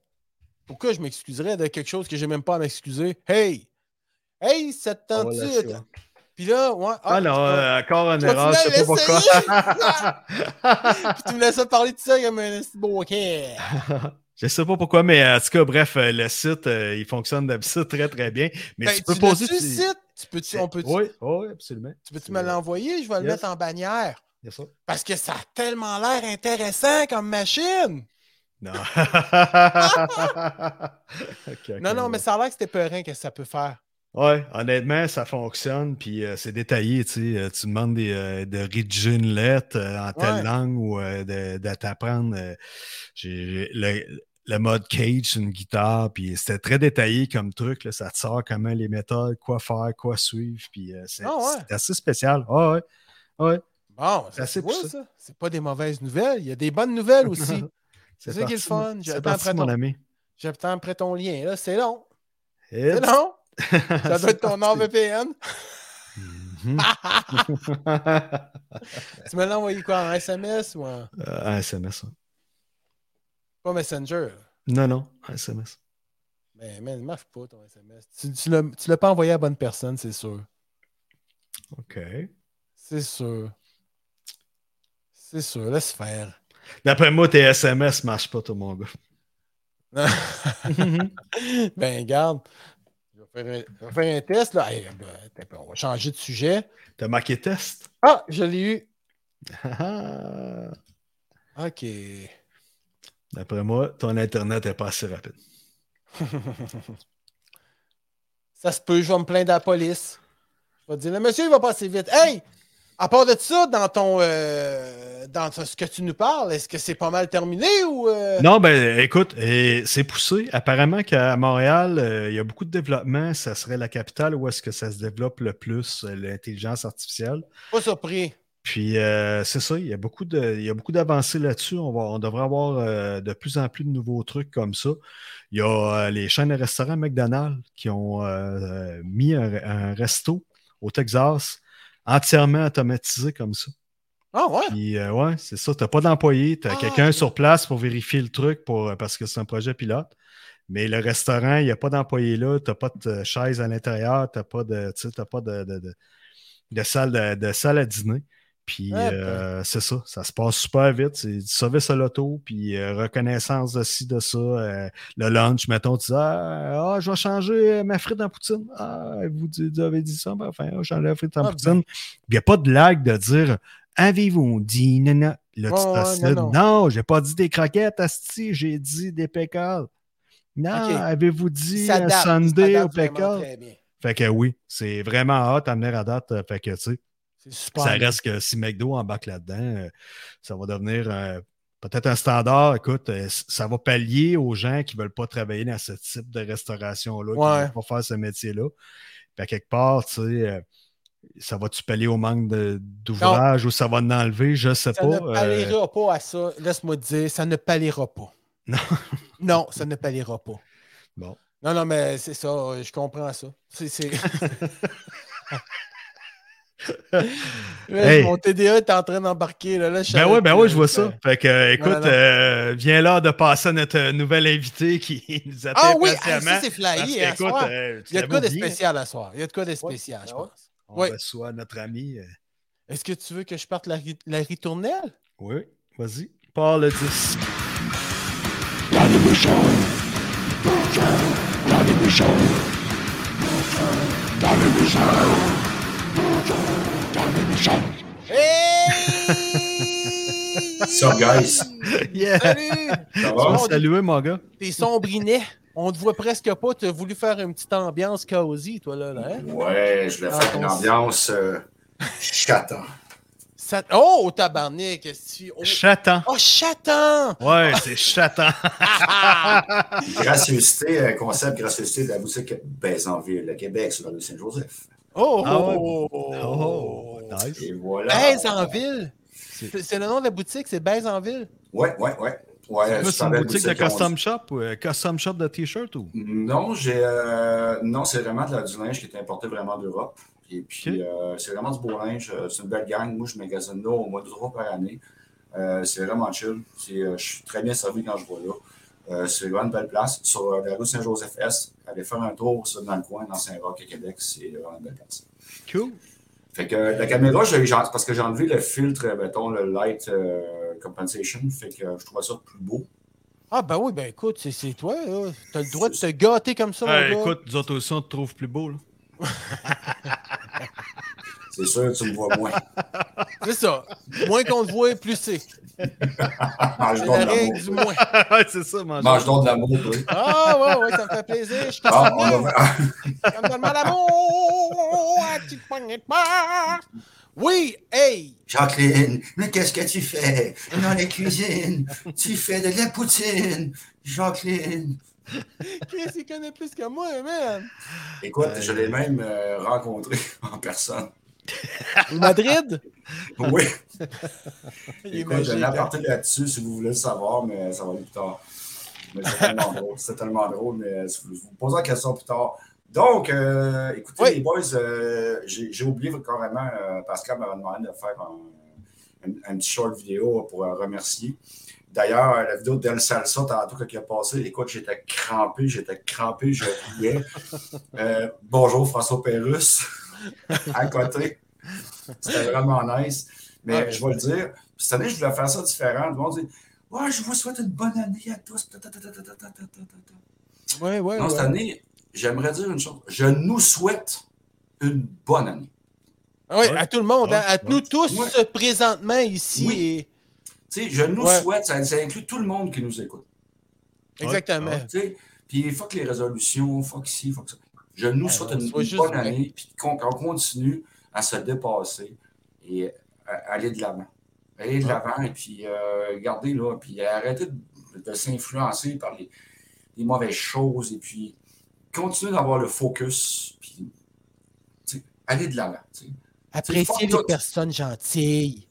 Pourquoi je m'excuserais de quelque chose que j'ai même pas à m'excuser? Hey! Hey, ça te tente-tu? Puis là, ouais. Ah non, euh, encore vas erreur, je sais pas pourquoi. <laughs> Puis tu me laisses parler de ça comme un beau okay. <laughs> je sais pas pourquoi, mais en tout cas, bref, euh, le site, euh, il fonctionne d'habitude très, très bien. Mais Ben, tu peux tu poser. tu- site? Tu peux-tu, on peut Oui, oui, absolument. tu peux-tu me l'envoyer? Je vais le Yes. mettre en bannière. Sûr. Parce que ça a tellement l'air intéressant comme machine. Non. <laughs> Ok, ok, Non, non, mais ça a l'air que c'était peurant que ça peut faire? Ouais, honnêtement, ça fonctionne, puis euh, c'est détaillé, tu sais. euh, tu demandes des, euh, de rédiger une lettre en telle Ouais. langue ou de, de t'apprendre. le, le mode cage une guitare, puis c'était très détaillé comme truc, là, ça te sort comment les méthodes, quoi faire, quoi suivre, puis c'est Ah ouais. c'est assez spécial. Ah ouais, ouais. Bon, C'est ça, assez ça. C'est pas des mauvaises nouvelles. Il y a des bonnes nouvelles aussi. <laughs> C'est ça qui est le fun. mon- J'ai C'est attends parti, après ton- ami. J'attends après ton lien. Là, c'est long. C'est long. Ça doit être ton. <laughs> NordVPN. Mhm. <laughs> Tu me l'as envoyé quoi en SMS ou en. Euh, un SMS. ouais. Pas Messenger. Non, non, un SMS. Mais, mais, ne marche pas ton SMS. Tu, tu l'as pas envoyé à la bonne personne, c'est sûr. OK. C'est sûr. C'est sûr. Laisse faire. D'après moi, tes SMS ne marchent pas, tout mon gars. <laughs> ben, garde. Je vais faire un, test. Là. Hey, ben, on va changer de sujet. T'as marqué test? Ah, je l'ai eu. <laughs> OK. D'après moi, ton Internet n'est pas assez rapide. <laughs> Ça se peut, je vais me plaindre à la police. Je vais dire, le monsieur, il va passer vite. Hey! À part de ça, dans ton euh, dans ce que tu nous parles, est-ce que c'est pas mal terminé ou. euh, Non, ben écoute, c'est poussé. Apparemment qu'à Montréal, euh, il y a beaucoup de développement. Ça serait la capitale où est-ce que ça se développe le plus, l'intelligence artificielle. Pas surpris. Puis c'est ça, il y a beaucoup de, il y a beaucoup d'avancées là-dessus. On, va, on devrait avoir de plus en plus de nouveaux trucs comme ça. Il y a les chaînes de restaurants McDonald's qui ont mis un, un resto au Texas entièrement automatisé comme ça. Ah ouais? Puis euh, ouais, c'est ça. Tu n'as pas d'employé, tu as Ah, quelqu'un sur place pour vérifier le truc pour, parce que c'est un projet pilote. Mais le restaurant, il n'y a pas d'employé là, tu n'as pas de chaise à l'intérieur, tu n'as pas de, pas de, de, de- de salle, de salle à dîner. Puis Ah, euh, c'est ça, ça se passe super vite. C'est du service à l'auto, puis euh, reconnaissance de ci, de ça. euh, le lunch, mettons, tu dis Ah, ah, je vais changer ma frite en poutine. Ah, vous, avez dit ça, ben, enfin, je change la frite en Ah, poutine. Il n'y a pas de lag de dire Avez-vous dit nana? Là, tu Ouais, ouais, t'assieds, non, non. non, j'ai pas dit des croquettes, asti, j'ai dit des pécales. Non, avez-vous dit un sundae au s'adapte vraiment pécal? très bien. Fait que oui, c'est vraiment hot à venir à date. Fait que, tu sais, super. ça reste que si McDo embarque là-dedans, euh, ça va devenir euh, peut-être un standard. Écoute, euh, ça va pallier aux gens qui ne veulent pas travailler dans ce type de restauration-là, qui ne veulent pas faire ce métier-là. Puis à quelque part, tu sais, ça va-tu pallier au manque d'ouvrage ou ça va en enlever? Je ne sais Ça pas. ne euh, palliera pas à ça. Laisse-moi te dire, ça ne palliera pas. <laughs> Non. non, ça ne palliera pas. Bon. Non, non, mais c'est ça, je comprends ça. C'est. <laughs> <laughs> <laughs> Hey. Mon TDA est en train d'embarquer. Là, Ben oui, ben oui, je vois ça. Fait que, euh, écoute, non. euh, viens l'heure de passer à notre euh, nouvel invité qui <laughs> nous attend Ah oui, ah, ça, c'est flyé, hein, soir. euh, Il y a de quoi de spécial à soir? Il y a de quoi de spécial, je ouais? pense. On Oui. reçoit notre ami. Est-ce que tu veux que je parte la, ri- la ritournelle? Oui, vas-y. Parle le 10. Hey! Sup, guys? Yeah! Salut! Ça va? saluer, mon gars. T'es sombrinet. On te voit presque pas. Tu as voulu faire une petite ambiance cosy, toi, là. là hein? Ouais, je voulais Ah, faire une s- ambiance euh, chaton. Ça- Oh, tabarnak! qu'est-ce que tu- Oh, Chatant. oh, chaton! Ouais, c'est chatant. Gracieuseté, euh, concept gracieuseté de la boutique Baise-en-Ville, à Québec, sur la rue Saint-Joseph. Oh, Ah oh, Oh, nice. Et voilà. Baise en ville. C'est le nom de la boutique, c'est Baise en ville? Ouais, ouais, ouais. Ouais, C'est une boutique de custom shop ou euh, custom shop de t-shirt ou? Non, j'ai euh, non, c'est vraiment de la, du linge qui est importé vraiment d'Europe. Et puis, euh, c'est vraiment du beau linge. C'est une belle gang. Moi, je magasine là au mois de trois par année. Euh, c'est vraiment chill. C'est, euh, je suis très bien servi quand je vais là. Euh, c'est vraiment une belle place. Sur euh, la rue Saint-Joseph-Est, allez faire un tour ça, dans le coin, dans Saint-Roch, à Québec. C'est vraiment une belle place. Cool. Fait que euh, la caméra, j'ai- j'ai- parce que j'ai enlevé le filtre, euh, mettons, le light euh, compensation. Fait que euh, je trouve ça plus beau. Ah, ben oui, ben écoute, c'est- c'est toi, là. T'as le droit de te gâter comme ça, Ouais, gars. écoute, nous autres aussi, on te trouve plus beau. Là. <laughs> C'est sûr, tu me vois moins. <laughs> C'est ça. Moins qu'on te voit, plus c'est. Mange donc de l'amour. moins. ouais, c'est ça, mange. Mange donc de l'amour, toi. Ah, ouais, ouais, ça me fait plaisir. Je Bon, casse on va- Ça me donne mal main. Oui, hey! Jacqueline, mais qu'est-ce que tu fais dans la cuisine? Tu fais de la poutine, Jacqueline. Chris, il connaît plus que moi, man. Écoute, je l'ai même euh, rencontré <laughs> en personne. Madrid? <laughs> Oui, <laughs> écoute, hein. aparté là-dessus si vous voulez le savoir, mais ça va aller plus tard. Mais c'est tellement <laughs> drôle, c'est tellement drôle, mais je vous vous poserai la question plus tard. Donc, euh, écoutez, Oui. les boys, euh, j'ai oublié carrément, euh, Pascal m'a demandé de faire un, un- un petit short vidéo pour euh, remercier. D'ailleurs, la vidéo d'El Salsa, tantôt, quand il a passé, écoute, j'étais crampé, j'étais crampé, je riais. Euh, bonjour, François Pérusse, <laughs> à côté. C'était vraiment nice. Mais ah. je vais le dire, cette année, je voulais faire ça différent. Le monde dit Ouais, je vous souhaite une bonne année à tous. Cette année, j'aimerais dire une chose. Je nous souhaite une bonne année. Ah oui, à tout le monde, hein. à nous tous présentement ici. Je nous souhaite, ça, inclut tout le monde qui nous écoute. Exactement. Puis, il faut que les résolutions, fuck ci, fuck ça. Je nous Ouais, souhaite une, bonne année, puis qu'on continue à se dépasser et à aller de l'avant. Aller de Ouais. l'avant et puis euh, garder là, puis arrêter de, de s'influencer par les, les mauvaises choses et puis continuer d'avoir le focus, puis aller de l'avant. Apprécier les personnes gentilles.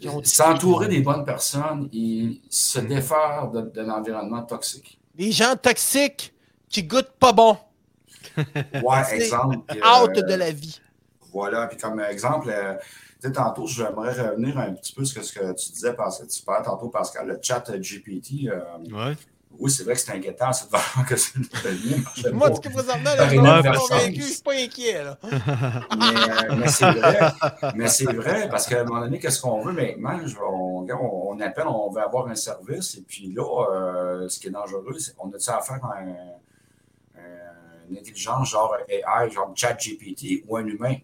Gentilles. S'entourer des bonnes personnes et se Mm. défaire de, de l'environnement toxique. Les gens toxiques qui goûtent pas bon. <laughs> Ouais, exemple. euh, de la vie. Voilà, puis comme exemple, euh, tu sais, tantôt, j'aimerais revenir un petit peu sur ce que tu disais, parce que tu parlais tantôt, Pascal, le chat GPT. euh, Ouais. oui, c'est vrai que c'est inquiétant, cette valeur que c'est devenu. Moi, tout cas, présentement, là, je suis convaincu, je suis pas inquiet. Là. Mais, mais c'est vrai, <laughs> mais c'est vrai, parce qu'à un moment donné, qu'est-ce qu'on veut maintenant? On, on, on appelle, on veut avoir un service, et puis là, euh, ce qui est dangereux, c'est qu'on a-tu affaire à un- un- une intelligence genre AI, genre ChatGPT ou un humain?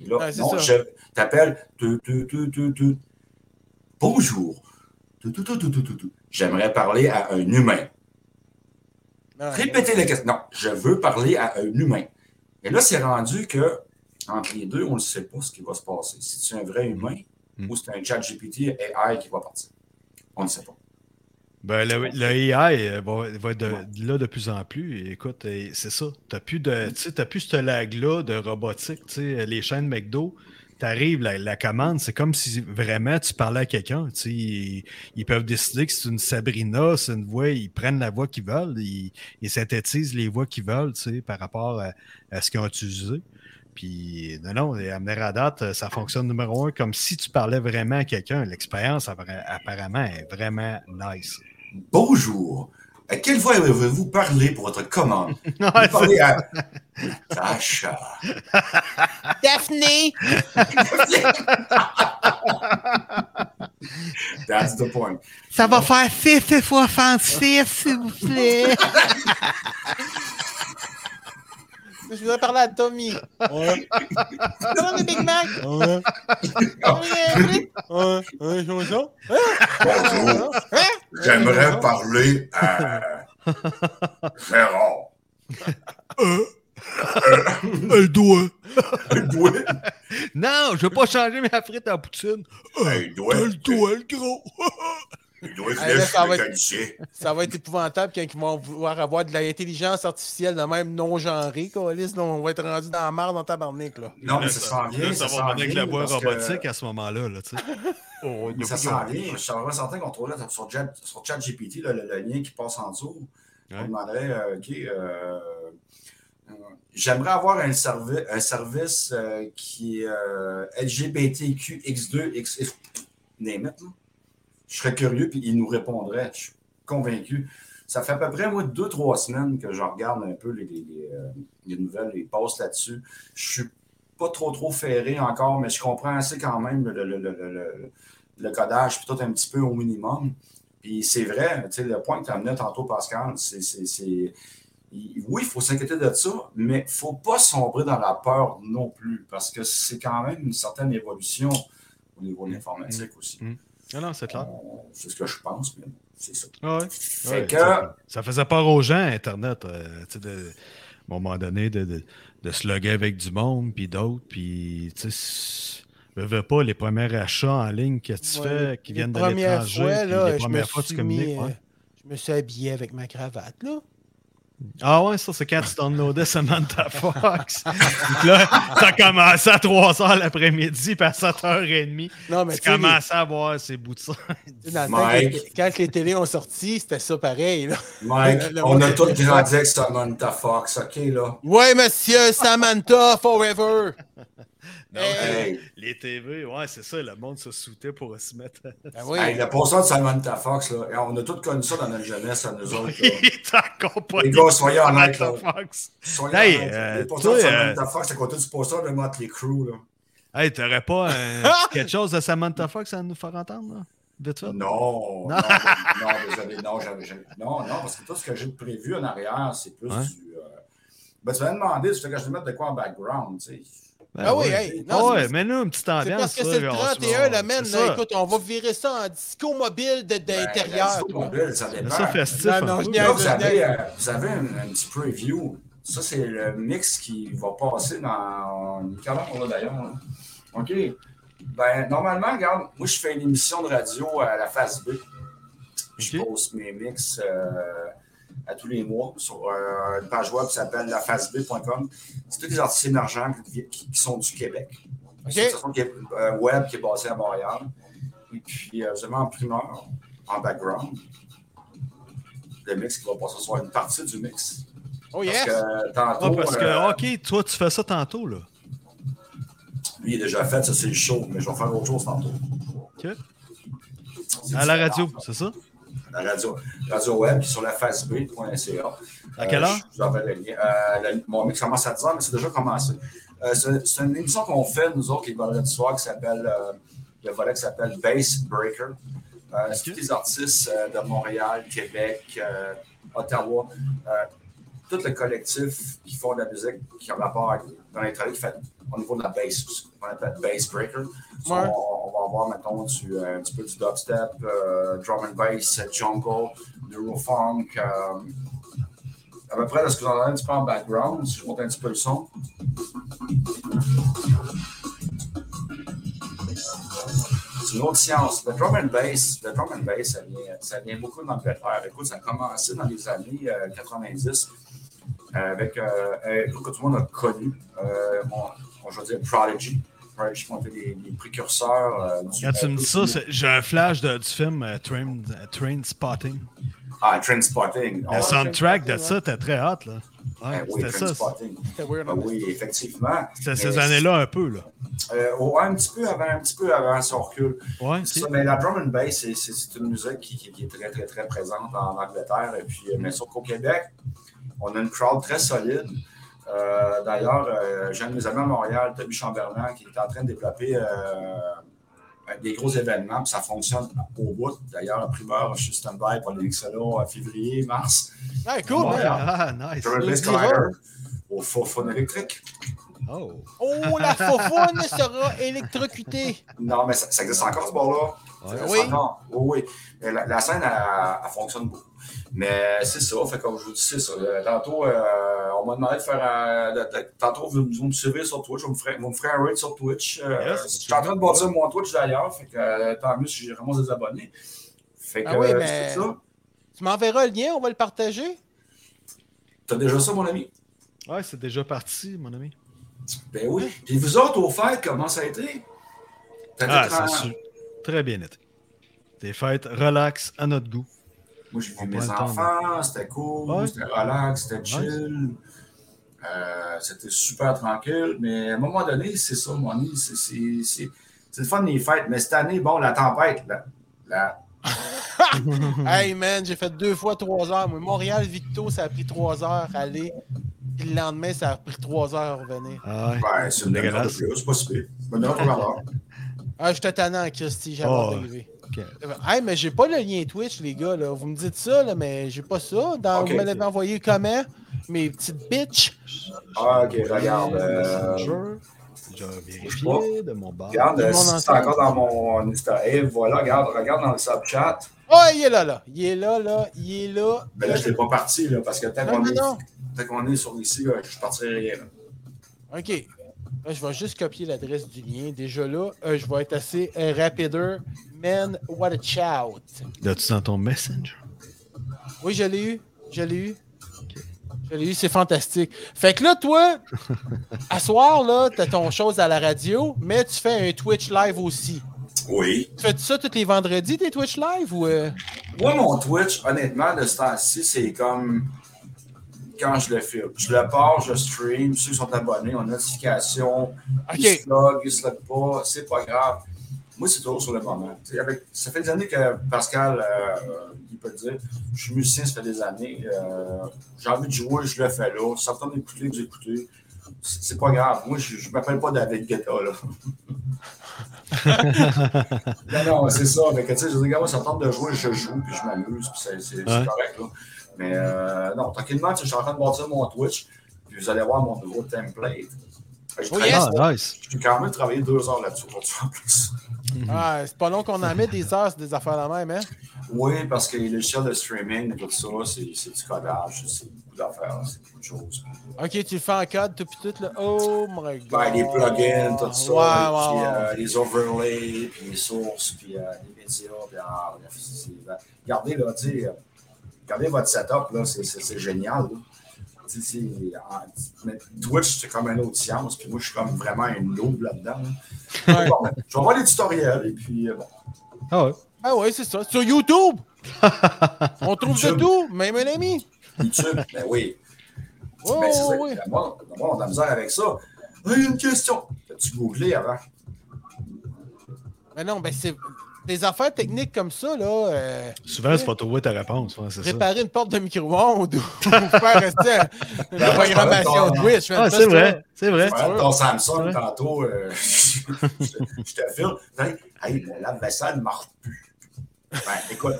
Et là, Ouais, non, ça. je t'appelle, tu, tu, tu, tu, tu. bonjour, Tu, tu, tu, tu, tu, tu, tu. j'aimerais parler à un humain. Non, Répétez la question. Non, je veux parler à un humain. Et là, c'est rendu que entre les deux, on ne sait pas ce qui va se passer. Si c'est un vrai humain Mm. ou c'est un chat GPT AI qui va partir. On ne sait pas. Ben, le, le AI euh, va, va être de- là de plus en plus. Écoute, euh, c'est ça. Tu n'as plus, de, t'as plus ce lag-là de robotique. Les chaînes McDo, tu arrives, la, la commande, c'est comme si vraiment tu parlais à quelqu'un. Ils, ils peuvent décider que c'est une Sabrina, c'est une voix, ils prennent la voix qu'ils veulent, ils, ils synthétisent les voix qu'ils veulent par rapport à, à ce qu'ils ont utilisé. Puis, non, non, et à date, ça fonctionne numéro un comme si tu parlais vraiment à quelqu'un. L'expérience, apparemment, est vraiment nice. Bonjour. À quelle voix avez-vous parlé pour votre commande? <laughs> Vous Ouais, parlez à <laughs> Sacha. Daphné! That's the point. Ça va faire 6 fois offensif, s'il vous plaît. <laughs> Je voudrais parler à Tommy. Ouais. Comment le Big Mac? Ouais. Frites? Ouais. Ouais. Bonjour. Hein? J'aimerais parler à Gérard. Elle doit. Le doigt. Non, je veux pas changer ma frite en poutine. Le doigt. Elle doit, le gros. Flèche ça va être- mécanicien. Ça va être épouvantable quand ils vont vouloir avoir de l'intelligence artificielle de même non-genrée, Colis. là, On va être rendu dans la marre dans tabarnak, là. Non, mais ça s'en vient. là, ça va venir avec la voix que- robotique à ce moment-là. Là. <laughs> Oh, Mais ça s'en vient. Je suis vraiment certain qu'on trouverait sur, Chat- sur ChatGPT là, le, le lien qui passe en dessous. On demanderait, euh, OK, euh, euh, j'aimerais avoir un, servi un service euh, qui est euh, LGBTQ X2, X, name it, là. Je serais curieux, puis il nous répondrait. Je suis convaincu. Ça fait à peu près, moi, deux, trois semaines que je regarde un peu les, les- les, euh, les nouvelles, les posts là-dessus. Je suis pas trop, trop ferré encore, mais je comprends assez quand même le, le, le, le, le- le codage, puis tout un petit peu au minimum. Puis c'est vrai, tu sais, le point que tu amenais tantôt, Pascal, c'est. Oui, il faut s'inquiéter de ça, mais il ne faut pas sombrer dans la peur non plus, parce que c'est quand même une certaine évolution au niveau de l'informatique aussi. Mm. Non, non, c'est clair. Euh, c'est ce que je pense, mais c'est ça. Ah ouais? Fait Ouais, que, ça, ça faisait peur aux gens, Internet, euh, tu sais, de, à un moment donné, de, de, de se loguer avec du monde, puis d'autres, puis, tu sais, je veux pas les premiers achats en ligne que tu Ouais, fais, qui les viennent de premières l'étranger, fois, puis là, les je premières fois que tu communiques, mis, ouais. euh, Je me suis habillé avec ma cravate, là. Ah ouais, ça, c'est quand tu downloadais Samantha <laughs> Fox. Puis là, t'as commencé à 3h l'après-midi, puis à 7h30, Non, mais tu sais, les- commençais à voir ses bouts de <laughs> sang. quand les télés ont sorti, c'était ça pareil, là. Mike, Le- le on a tous grandi avec Samantha Fox, OK, là? Ouais, monsieur, Samantha, forever! <laughs> Non, Hey. Hey, Les TV, ouais, c'est ça, le monde se soutait pour se mettre. Ben oui. hey, le de Samantha Fox, là, on a tous connu ça dans notre jeunesse, à nous autres. là. <laughs> Les gars, soyez honnêtes, Fox. Soyez Hey, honnêtes. euh, Les de toi, Samantha Fox, à côté du poster de Motley Crue, là. Hey, t'aurais pas <laughs> quelque chose de Samantha Fox à nous faire entendre, là? Vite fait? Non, non, Non. non, désolé, non, j'avais- non, non, parce que tout ce que j'ai prévu en arrière, c'est plus du. euh, Ben, tu vas me demander, tu fais que je te mette de quoi en background, tu sais. Ben Ah oui, ouais. hey, non, ouais, mais nous, une petite C'est ambiance. parce que c'est le on se- 31, là, c'est man. ça. là, écoute, on va virer ça en disco mobile de- d'intérieur. Ben, la disco mobile, ça dépend. ça festif. Non, un non, peu. je Là, niaise. vous avez, euh, vous avez un, un petit preview. Ça, c'est le mix qui va passer dans une calendrier, là, d'ailleurs. là. OK. Ben, normalement, regarde, moi, je fais une émission de radio à la phase B. Je OK. poste mes mix euh, à tous les mois sur euh, une page web qui s'appelle lafaceb.com. C'est tous les artistes émergents qui, qui- qui sont du Québec. C'est une station qui est, euh, web qui est basée à Montréal. Et puis, euh, vous avez en primeur, en background, le mix qui va passer soir, une partie du mix. Oh Parce yes! que tantôt, Ah, parce que, euh, OK, toi, tu fais ça tantôt, là. lui, il est déjà fait, ça c'est le show, mais je vais faire autre chose tantôt. OK. C'est À la radio, c'est ça? La radio, radio web qui est sur la faceb.ca. À quelle heure? Euh, je vous le lien. Euh, le- mon mix commence à 10 h, mais c'est déjà commencé. Euh, c'est une émission qu'on fait, nous autres, les vendredis soirs, qui s'appelle, euh, le volet qui s'appelle Bass Breaker. Euh, C'est tous les artistes euh, de Montréal, Québec, euh, Ottawa, euh, tout le collectif qui font de la musique qui ont rapport avec, dans les travaux qui fait au niveau de la bass, ce qu'on appelle bass breaker. So, Ouais. on, on va avoir, mettons, du, euh, un petit peu du dubstep, euh, drum and bass, euh, jungle, neurofunk, euh, à peu près de ce que vous entendez un petit peu en background, si je monte un petit peu le son? C'est une autre science. Le drum and bass, le drum and bass, ça vient, ça vient beaucoup d'Angleterre. Écoute, ça a commencé dans les années euh, 90 euh, avec euh, un groupe que tout le monde a connu, euh, je veux dire Prodigy. Prodigy qui ont été les précurseurs. euh, du- Quand tu me dis ça, j'ai un flash de- du film euh, Train, euh, Train Spotting. Ah, Trainspotting. Le Ah, soundtrack de ça, t'es très hot, là. Ouais, ben oui, c'était ça. Ben oui, effectivement. C'était ces années-là un peu, là. Euh, un petit peu avant, un petit peu avant, si on recule. Ouais, C'est ok. ça, mais la drum and bass, c'est- une musique qui, qui- qui est très, très, très présente en Angleterre. Et puis, euh, mais sauf qu'au Québec, on a une crowd très solide. Euh, D'ailleurs, euh, j'ai un de mes amis à Montréal, Toby Chamberlain, qui est en train de développer euh, des gros événements, puis ça fonctionne au bout. D'ailleurs, la primeur, je suis stand-by pour les là en février, mars. Ah, cool. Ah, nice. Au faux électrique. Oh. Oh, la faufoune sera électrocutée. Non, mais ça, ça existe encore, ce bord-là. Ça Ouais. existe Oui. encore. Oui, oui. La, la scène, elle, elle fonctionne beaucoup. Mais c'est ça. Fait comme je vous dis, c'est ça. Euh, Tantôt, euh, on m'a demandé de faire un. de- de- tantôt, vous, vous me suivez sur Twitch. Vous me ferez, vous me ferez un raid sur Twitch. Euh, Yes. je suis en train de bâtir mon Twitch d'ailleurs. Fait que euh, tant mieux si j'ai vraiment des abonnés. Fait que Ah oui, mais- c'est ça. Tu m'enverras le lien, on va le partager? T'as déjà ça, mon ami? Ouais, c'est déjà parti, mon ami. Ben oui. Puis vous autres, au fait, comment ça a été? Ah, su- très bien été. Des fêtes relax à notre goût. Moi, j'ai vu On mes enfants, c'était cool, Ouais. c'était relax, c'était chill. Euh, c'était super tranquille, mais à un moment donné, c'est ça, mon ami, c'est- c'est c'est- c'est le fun des fêtes. Mais cette année, bon, la tempête, la, la- <laughs> Hey man, j'ai fait deux fois trois heures. Moi, Montréal-Victo, ça a pris trois heures à aller. Puis le lendemain, ça a pris trois heures à revenir. Ah ouais. ben, c'est une Dégueulasse. plus, c'est pas si pire. Une demi-heure, trois <laughs> heures. Ah, j'étais tannant en Christy, j'avais Oh. hâte d'arriver. Ok. Hey, mais j'ai pas le lien Twitch, les gars. Là. Vous me dites ça, là, mais j'ai pas ça. Dans. Vous me l'avez envoyé comment? Mes petites bitches? Ah, ok, regarde. euh, vérifié de mon bar. regarde, euh, si c'est encore dans mon Insta. Et voilà, regarde, regarde dans le subchat. Oh, il est là, là. Il est là, là. Il est là. Ben là, je ne l'ai pas parti, là, parce que tant qu'on non, est, qu'on est sur ici, là, je ne partirai rien. là. OK. Là, je vais juste copier l'adresse du lien. Déjà là, euh, je vais être assez euh, rapider. Man, what a shout. L'as-tu dans ton Messenger? Oui, je l'ai eu. Je l'ai eu. Je l'ai eu, c'est fantastique. Fait que là, toi, <laughs> à soir, là, t'as ton chose à la radio, mais tu fais un Twitch live aussi. Oui. Tu fais ça tous les vendredis, tes Twitch live ou. euh? Moi, mon Twitch, honnêtement, de ce temps-ci, c'est comme quand je le filme. Je le pars, je stream, ceux qui sont abonnés ont notification, ils Ok. se log, ils se log pas, c'est pas grave. Moi, c'est toujours sur le moment. Avec, ça fait des années que Pascal, euh, il peut le dire, je suis musicien, ça fait des années. euh, J'ai envie de jouer, je le fais là. Ça me tente d'écouter, vous écoutez. C'est pas grave. Moi, je ne m'appelle pas David Guetta, là. <laughs> non, non, c'est ça. Mais que, tu sais, je dis, moi, ça me tente de jouer, je joue, puis je m'amuse, puis c'est c'est- c'est Ouais. correct, là. Mais euh, non, tranquillement, je suis en train de bâtir mon Twitch, puis vous allez voir mon nouveau template. J'ai Oh, yes! Ah, nice. Quand même travaillé deux heures là-dessus, en plus. <laughs> Ah, c'est pas long qu'on en met des heures sur des affaires la même, hein? Oui, parce que les logiciels de streaming et tout ça, c'est c'est du codage, c'est beaucoup d'affaires, c'est beaucoup de choses. Ok, tu le fais en code, tout puis tout, là. Oh my god. Ben, les plugins, tout ça, Ouais, ouais, puis ouais. euh, les overlays, puis les sources, puis euh, les médias, puis ah, bref, c'est- c'est- Regardez, là, tu sais, euh, regardez votre setup, là, c'est- génial, là. Mais Twitch, c'est comme une autre science, puis moi, je suis comme vraiment un noob là-dedans. là. Ouais. Bon, ben, je vais voir les tutoriels, et puis, euh, bon. Ah ouais. Ah ouais, c'est ça. Sur YouTube! <laughs> On trouve de YouTube. tout, même un ami. YouTube, ben oui. Oh, Ben, ça. oui. Monde, le monde a misère avec ça. Hey, une question. As-tu googlé avant? Mais non, ben c'est. Des affaires techniques comme ça, là. euh, Souvent, c'est pas trouver ta réponse. ouais, c'est ça. réparer une porte de micro-ondes ou <laughs> faire rester une programmation de Twitch. Ah, c'est vrai. C'est vrai. Ouais, ton Samsung, tantôt, euh, je <laughs> je te filme. Hey, hey, mon lave-vaisselle ne marche plus. Ben, écoute,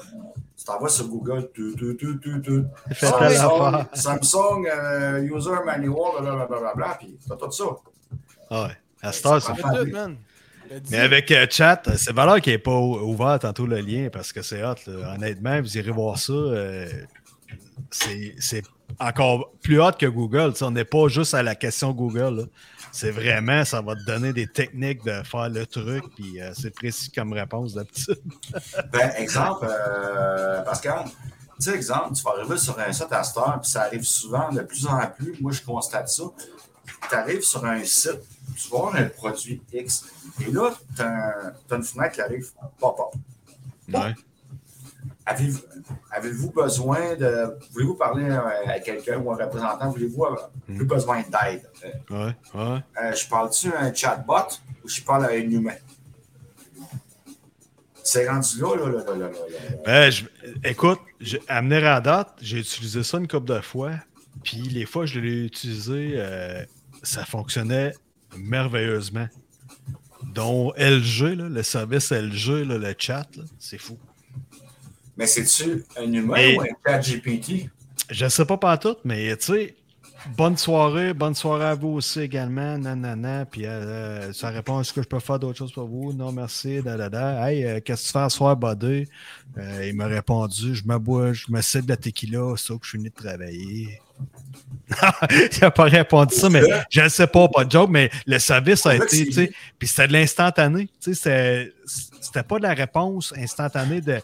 tu t'envoies sur Google. Tu, tu, tu, tu, tu. Samsung. Samsung euh, User Manual, blablabla, puis t'as tout ça. Ah ouais. À cette heure, c'est Mais avec euh, chat, euh, c'est valeur qui n'est pas ou- ouvert tantôt le lien parce que c'est hot. là. Honnêtement, vous irez voir ça. euh, c'est encore plus hot que Google. on n'est pas juste à la question Google. C'est vraiment, ça va te donner des techniques de faire le truc, puis euh, c'est précis comme réponse d'habitude. <laughs> Ben, exemple, euh, Pascal, tu sais, exemple, tu vas arriver sur un site à cette heure, puis ça arrive souvent, de plus en plus, moi je constate ça. Tu arrives sur un site, tu voir un produit X, et là, tu as, une fenêtre qui arrive, pop-up. Ouais. Avez-vous avez-vous besoin de. Voulez-vous parler euh, à quelqu'un ou un représentant? Voulez-vous avoir plus besoin d'aide? Ouais, ouais. euh, je parle-tu à un chatbot ou je parle à un humain? C'est rendu là, là, là, là, là. Ben, je- écoute, j'ai- à mener à date, j'ai utilisé ça une couple de fois. Puis les fois je l'ai utilisé, euh, ça fonctionnait merveilleusement. Dont LG, là, le service LG, là, le chat, c'est fou. Mais c'est-tu un humain ou un chat GPT? Je sais pas pas tout, mais tu sais, bonne soirée, bonne soirée à vous aussi également, nanana. Puis euh, ça répond est-ce que je peux faire d'autres choses pour vous? Non, merci, da, da, da. Hey, euh, qu'est-ce que tu fais ce soir, buddy? Euh, il m'a répondu je me bois, je me sers de la tequila, c'est ça que je suis venu de travailler. <laughs> il n'a pas répondu ça, mais je ne sais pas, pas de joke, mais le service a été, tu sais, puis c'était de l'instantané. Tu sais, c'était- pas de la réponse instantanée de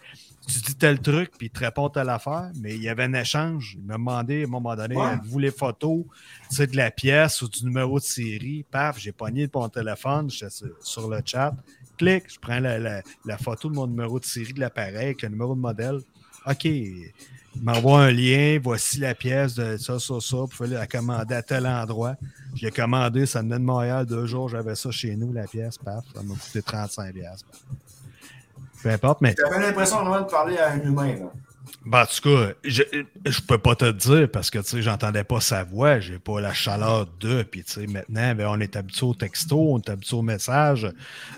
tu dis tel truc, puis il te répond telle affaire, mais il y avait un échange. Il m'a demandé à un moment donné, Ouais. vous les photos, tu sais, de la pièce ou du numéro de série? Paf, j'ai pogné mon téléphone, j'étais sur, sur le chat. Clic, je prends la, la- la photo de mon numéro de série de l'appareil avec le numéro de modèle. OK, m'envoie un lien, voici la pièce de ça, ça, ça, vous pouvez la commander à tel endroit. Je l'ai commandé, ça venait de Montréal, deux jours, j'avais ça chez nous, la pièce, paf, ça m'a coûté 35$. piastres. Peu importe, mais T'avais l'impression vraiment de parler à un humain, là. Ben, en tout cas, je, je peux pas te dire parce que tu sais, j'entendais pas sa voix, j'ai pas la chaleur de. Puis tu sais, maintenant, ben, on est habitué au texto, on est habitué au message.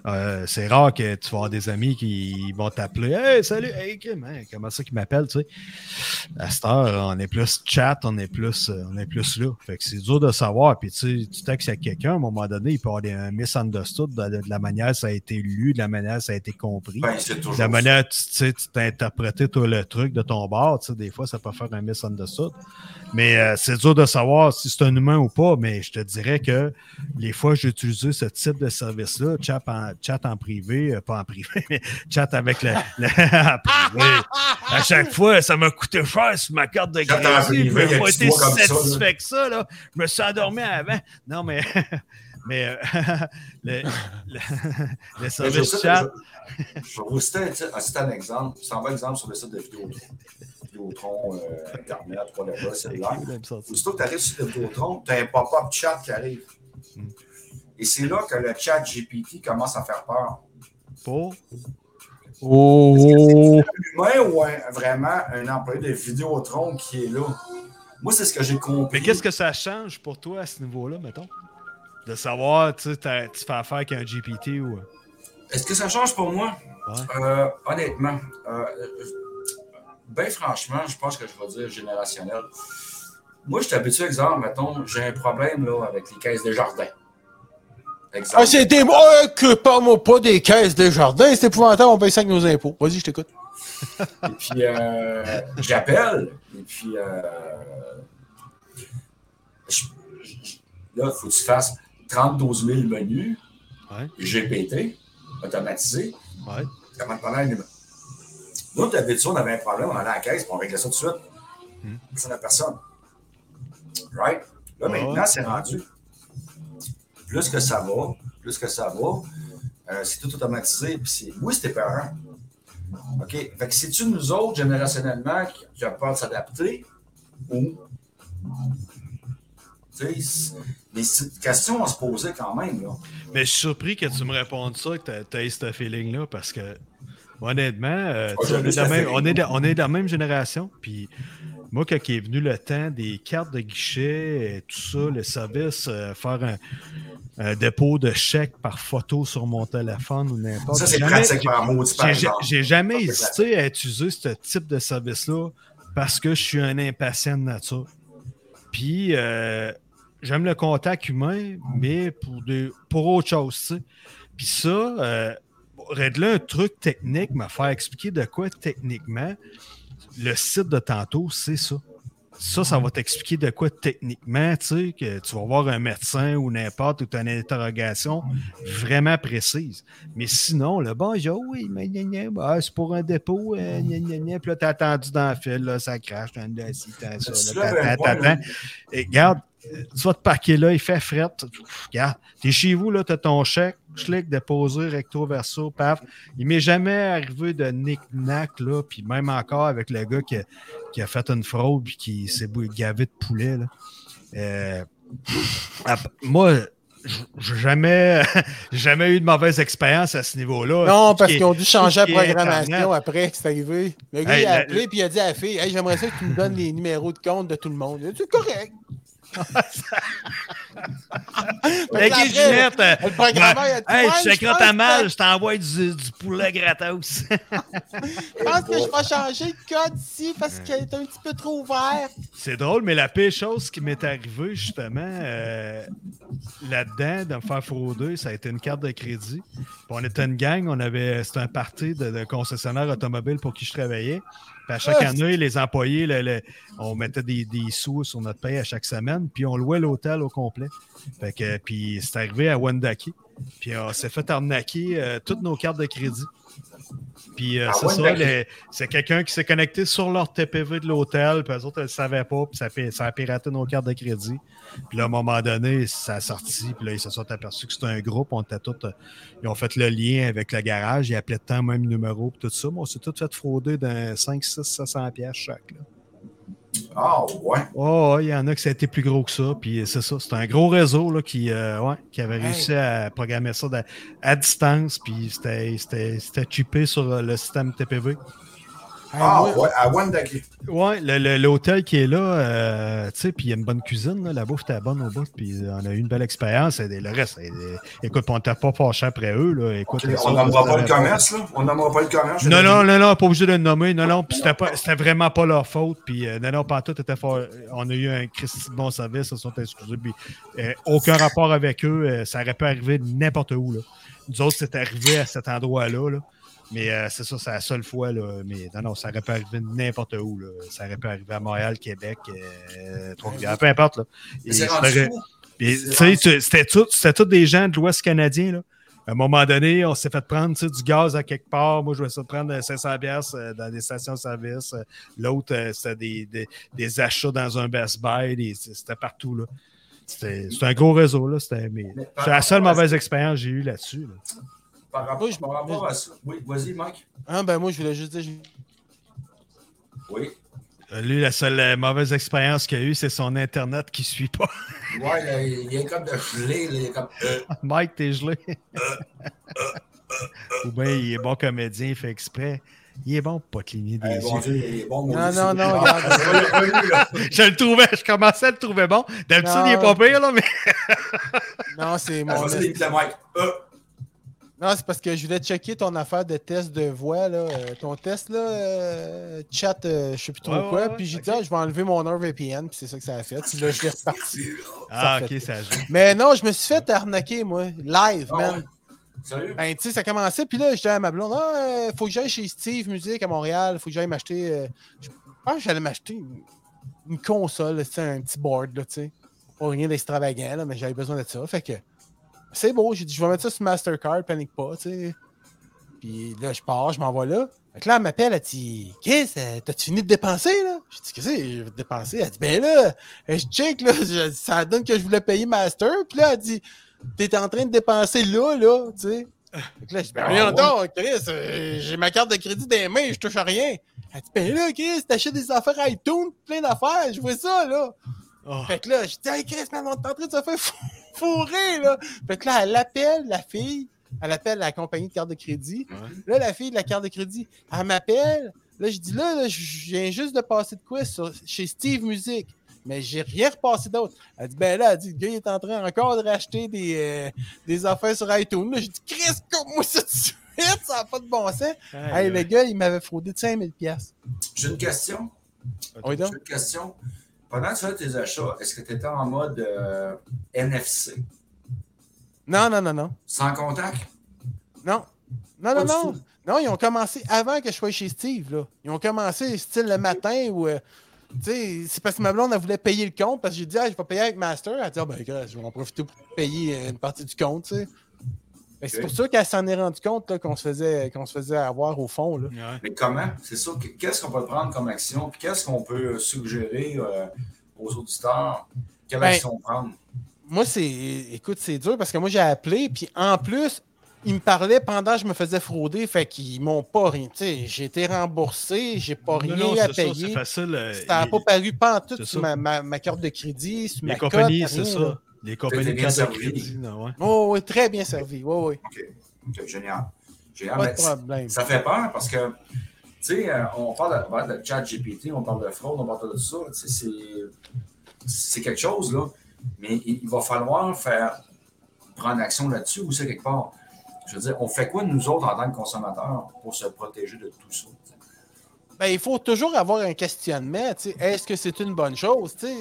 Euh, c'est rare que tu vas avoir des amis qui vont t'appeler Hey, salut, hey, hein, comment ça qu'ils m'appellent, tu sais. À cette heure, on est plus chat, on est plus, euh, on est plus là. Fait que c'est dur de savoir. Puis tu sais, tu textes à quelqu'un, à un moment donné, il peut avoir des un misunderstood de, de la manière que ça a été lu, de la manière que ça a été compris. Ben, c'est toujours De la manière, tu tu sais, tu t'as interprété toi, le truc de ton bord, tu sais, des fois, ça peut faire un misunderstood. Mais euh, c'est dur de savoir si c'est un humain ou pas, mais je te dirais que les fois que j'ai utilisé ce type de service-là, chat en, chat en privé, euh, pas en privé, <laughs> mais chat avec le, <laughs> privé. À chaque fois, ça m'a coûté cher sur ma carte de crédit. Je n'ai pas été satisfait que ça. Là. Je me suis endormi avant. Non, mais, <laughs> mais euh, <laughs> le, le, <laughs> le Mais je, service sais- chat. je, je vais vous citer un, un- citer un exemple. Je vais un exemple sur le site de Vidéotron. Vidéotron, euh, Internet, whatever, cellulaire. Aussitôt que tu arrives sur le Vidéotron, tu as un pop-up chat qui arrive. Hmm. Et c'est là que le chat GPT commence à faire peur. Pour? Oh! Un humain ou un- vraiment un employé de Vidéotron qui est là? Moi, c'est ce que j'ai compris. Mais qu'est-ce que ça change pour toi à ce niveau-là, mettons? De savoir, tu sais, tu fais affaire avec un GPT ou. Est-ce que ça change pour moi? Ouais. Euh, honnêtement, euh, ben franchement, je pense que je vais dire générationnel. Moi, je suis habitué, exemple, mettons, j'ai un problème là, avec les caisses de jardin. Exemple. Ah, c'est des. Oh, que parle-moi pas des caisses des jardins, c'est épouvantable, on paye ça avec nos impôts. Vas-y, je t'écoute. Et puis, euh, j'appelle. Et puis, euh, je- je- là, il faut que tu fasses 32 000 menus Ouais. GPT, automatisé. Ouais. Comment parler à? Nous, d'habitude, on avait un problème, on allait à la caisse, puis on réglait ça tout de suite. Hmm. Ça n'a personne. Right? Là, maintenant, c'est rendu. Plus que ça va, plus que ça va, euh, c'est tout automatisé. Puis c'est, oui, c'était peur. OK? Fait que c'est-tu nous autres, générationnellement, qui, qui avons peur de s'adapter ou. Tu sais, c'est- mais c'est une question à se poser quand même, là. Mais je suis surpris que tu me répondes ça, que tu as eu ce feeling-là, parce que honnêtement, euh, j'ai on, est ce de la même, feeling. on, est de, on est de la même génération. Puis moi, quand il est venu le temps des cartes de guichet et tout ça, le service, euh, faire un, un dépôt de chèque par photo sur mon téléphone ou n'importe Ça, c'est jamais- pratique par maudit, j'ai- jamais hésité à utiliser ce type de service-là parce que je suis un impatient de nature. Puis, euh, j'aime le contact humain, mais pour, des, pour autre chose. Puis ça, euh, régler un truc technique, me faire expliquer de quoi techniquement, le site de tantôt, c'est ça. Ça, ça va t'expliquer de quoi techniquement, tu sais, que tu vas voir un médecin ou n'importe, ou tu as une interrogation vraiment précise. Mais sinon, le bonjour, oui, mais bah, c'est pour un dépôt, euh, gna, gna, gna. puis là, t'as attendu dans le fil, là, ça crache, t'as ça, là, t'attends, regarde, tu vas te parquer là, il fait fret. Regarde, t'es chez vous, là, t'as ton chèque, clic, déposé, recto, verso, paf. Il m'est jamais arrivé de knick-knack, là, puis même encore avec le gars qui a, qui a fait une fraude puis qui s'est gavé de poulet, là. Euh, moi, j'ai jamais, <laughs> jamais eu de mauvaise expérience à ce niveau-là. Non, parce qu'ils ont dû changer la programmation après que c'est arrivé. Le gars, Hey, il a appelé puis il a dit à la fille Hey, j'aimerais ça que tu me donnes les numéros de compte de tout le monde. C'est correct. Fait que Hey, après, Ginette, euh, Le programmeur, Hey, je sais quand t'as mal, je t'envoie du, du poulet gratos. <laughs> <laughs> Je pense que je vais changer le code ici parce qu'il est un petit peu trop ouvert. C'est drôle, mais la pire chose qui m'est arrivée, justement, euh, là-dedans, de me faire frauder, ça a été une carte de crédit. Puis on était une gang, on avait, c'était un party de, de concessionnaires automobiles pour qui je travaillais. Puis à chaque Ah, année, les employés, le- le- on mettait des, des sous sur notre paye à chaque semaine, puis on louait l'hôtel au complet. Fait que, puis c'est arrivé à Wendake. Puis on s'est fait arnaquer euh, toutes nos cartes de crédit. Puis euh, À c'est ça, les- c'est quelqu'un qui s'est connecté sur leur TPV de l'hôtel, puis eux autres, elles ne savaient pas, puis ça, a piraté nos cartes de crédit. Puis là, à un moment donné, ça a sorti, puis là, ils se sont aperçus que c'était un groupe, on était tous, euh, ils ont fait le lien avec le garage, ils appelaient tant même numéro, puis tout ça, mais on s'est tous fait frauder d'un 5, 6, 700 pièces chaque. là. Ah, ouais. Oh, il y en a que ça a été plus gros que ça. Puis c'est ça. C'est un gros réseau là, qui, euh, ouais, qui avait réussi à programmer ça à distance. Puis c'était- chippé sur le système TPV. Ah, moi- ouais, à Wendake. Ouais, le- le- l'hôtel qui est là, euh, tu sais, puis il y a une bonne cuisine. là. La bouffe était bonne au bout. Puis on a eu une belle expérience. Et le reste, et- écoute, on n'était pas fâché après eux. Là. Écoute, On n'aimera pas le commerce, là? On n'aimera pas le commerce. Non, non, non, non, pas obligé de le nommer. Non, non, puis c'était vraiment pas leur faute. Puis euh, non, non, pas tout était fort. On a eu un Christy de bon service, ils sont excusés. Puis euh, aucun rapport avec eux. ça aurait pu arriver n'importe où. Là. Nous autres, c'est arrivé à cet endroit-là. là. Mais euh, c'est ça, c'est la seule fois. Là. Mais non, non, ça aurait pu arriver n'importe où. Là. Ça aurait pu arriver à Montréal, Québec, euh, Trois-Rivières, peu importe. Là. C'était tout- des gens de l'Ouest canadien. Là. À un moment donné, on s'est fait prendre du gaz à quelque part. Moi, je essayer de prendre euh, 500 pièces dans des stations-service. Euh, L'autre, euh, c'était des, des- des achats dans un Best Buy. C'était partout. là. C'était un gros réseau. c'est la seule mauvaise expérience que j'ai eue là-dessus. là. Par rapport, Moi, je- par rapport à ça. Oui, vas-y, Mike. Ah, ben moi, je voulais juste dire. Oui. Euh, Lui, la seule euh, mauvaise expérience qu'il a eue, c'est son Internet qui ne suit pas. Ouais, là, il y a comme de gelé, là, il comme. euh, <laughs> Mike, t'es gelé. Ou bien il est bon comédien, il fait exprès. Il est bon pour pas cligner des euh, bon yeux. Dieu, il est bon, mon Non, non, non, regarde. Je le trouvais, je commençais à le trouver bon. D'habitude, il est pas pire, là, mais. Non, c'est Ah, mon. Je Non, c'est parce que je voulais checker ton affaire de test de voix, là, euh, ton test, là, euh, chat, euh, je sais plus trop Ouais, quoi. ouais, ouais, puis j'ai ok. dit, ah, je vais enlever mon NordVPN, puis c'est ça que ça a fait. Puis là, je l'ai reparti. Ah, Ça fait- ok, ça joue. Mais non, je me suis fait arnaquer, moi, live, Ah man. Sérieux? Ben, tu sais, ça commençait, puis là, je disais à ma blonde, ah, euh, faut que j'aille chez Steve Music à Montréal, faut que j'aille m'acheter. euh, je pense que j'allais m'acheter une, une console, un petit board, là, tu sais. Pas rien d'extravagant, là, mais j'avais besoin de ça. Fait que c'est beau, j'ai dit, je vais mettre ça sur Mastercard, panique pas, tu sais. Puis là, je pars, je m'en vais là. Fait que là, elle m'appelle, elle dit, Qu'est-ce, euh, t'as-tu fini de dépenser, là? Je dis, Qu'est-ce que c'est, je vais dépenser? Elle dit, ben là, euh, je check, là, je- ça donne que je voulais payer Master. Puis là, elle dit, t'es en train de dépenser là, là, tu sais. Fait que là, je dis, ben, Ah, voyons ouais. donc, Chris, euh, j'ai ma carte de crédit dans les mains, je touche à rien. Elle dit, ben là, Chris, t'achètes des affaires iTunes, plein d'affaires, je vois ça, là. Oh. Fait que là, je dis, hey, Chris, man, on est en train de se faire fou- <laughs> fourrer, là. Fait que là, elle appelle la fille, elle appelle la compagnie de carte de crédit. Là, la fille de la carte de crédit, elle m'appelle. Là, je dis, là, là, je viens juste de passer de quoi sur- chez Steve Music. Mais j'ai rien repassé d'autre. Elle dit, ben là, elle dit, le gars, il est en train encore de racheter des, euh, des affaires sur iTunes. Là, je dis, Chris, comme moi ça tout de suite, ça n'a pas de bon sens. Hey, le gars, il m'avait fraudé de 5000 pièces. J'ai une question. Oui, J'ai une question. Pendant que tu fais tes achats, est-ce que tu étais en mode euh, NFC? Non, non, non, non. Sans contact? Non. Non, non, non. Non, ils ont commencé avant que je sois chez Steve. Là. Ils ont commencé style le matin où. euh, tu sais, c'est parce que ma blonde, elle voulait payer le compte parce que j'ai dit, ah, je vais payer avec Master. Elle a dit, ah, ben, je vais en profiter pour payer euh, une partie du compte, tu C'est pour ça qu'elle s'en est rendu compte là, qu'on se, faisait, qu'on se faisait avoir au fond. Là. Ouais. Mais comment? C'est ça. que- Qu'est-ce qu'on peut prendre comme action? Puis qu'est-ce qu'on peut suggérer euh, aux auditeurs? Quelle Ben, action prendre? Moi, c'est. Écoute, c'est dur parce que moi, j'ai appelé, puis en plus, ils me parlaient pendant que je me faisais frauder, fait qu'ils m'ont pas rien. Tu sais, j'ai été remboursé, j'ai pas rien Non, non, à payer. euh, Ça n'a pas paru pas en tout sur ma, ma, ma carte de crédit, sur Les ma compagnies, c'est ça. Les compagnies de bien carte de servi. crédit, non, ouais. Oh, oui, très bien servi. Oui, oui. OK. OK, génial. Génial. Pas de problème. Ça fait peur parce que, tu sais, euh, on parle de, on parle de chat GPT, on parle de fraude, on parle de tout ça. tu sais, C'est c'est quelque chose, là. Mais il, il va falloir faire prendre action là-dessus ou c'est quelque part. Je veux dire, on fait quoi, nous autres, en tant que consommateurs, pour se protéger de tout ça? Ben, il faut toujours avoir un questionnement. tu sais. Est-ce que c'est une bonne chose? tu sais?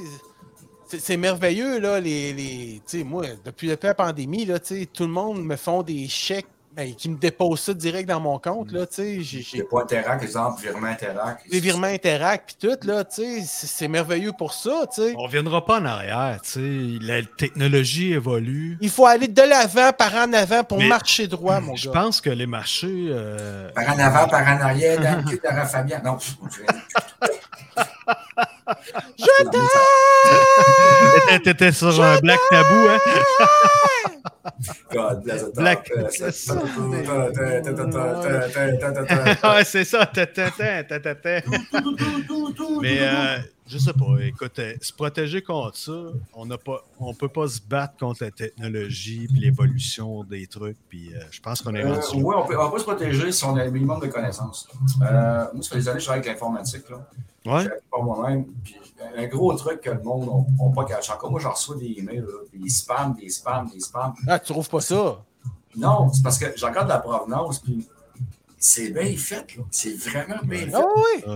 C'est merveilleux, là, les. les tu sais, moi, depuis, depuis la pandémie, là, tu sais, tout le monde me font des chèques ben, qui me déposent ça direct dans mon compte. Là, tu sais. A pas Interact, exemple, virement Interact. des virements Interact, puis tout, là, tu sais, c'est c'est merveilleux pour ça, tu sais. On reviendra pas en arrière, tu sais. La technologie évolue. Il faut aller de l'avant, par en avant, pour Mais- marcher droit, mon Je gars. pense que les marchés. euh, Par en avant, par en arrière, dans le cul de Fabien. Non, Je t'aime! T'étais- <laughs> T'étais sur un black tabou, hein? God bless the Black- <laughs> ouais, c'est ça. Mais euh, je sais pas. Écoute, euh, se protéger contre ça, on n'a pas, on peut pas se battre contre la technologie puis l'évolution des trucs. Puis euh, je pense qu'on est Euh, rendu. oui, on peut, on peut se protéger si on a le minimum de connaissances. Euh, moi, ça fait des années que je travaille avec l'informatique. là. Ouais. J'ai par moi-même. Puis, un gros truc que le monde n'a pas caché. Encore, moi, j'en reçois des emails, là, des spams, des spams, des spams. Ah, tu trouves pas ça? Non, c'est parce que je regarde la provenance, puis c'est bien fait. là. C'est vraiment bien fait. Ah oui! Ouais,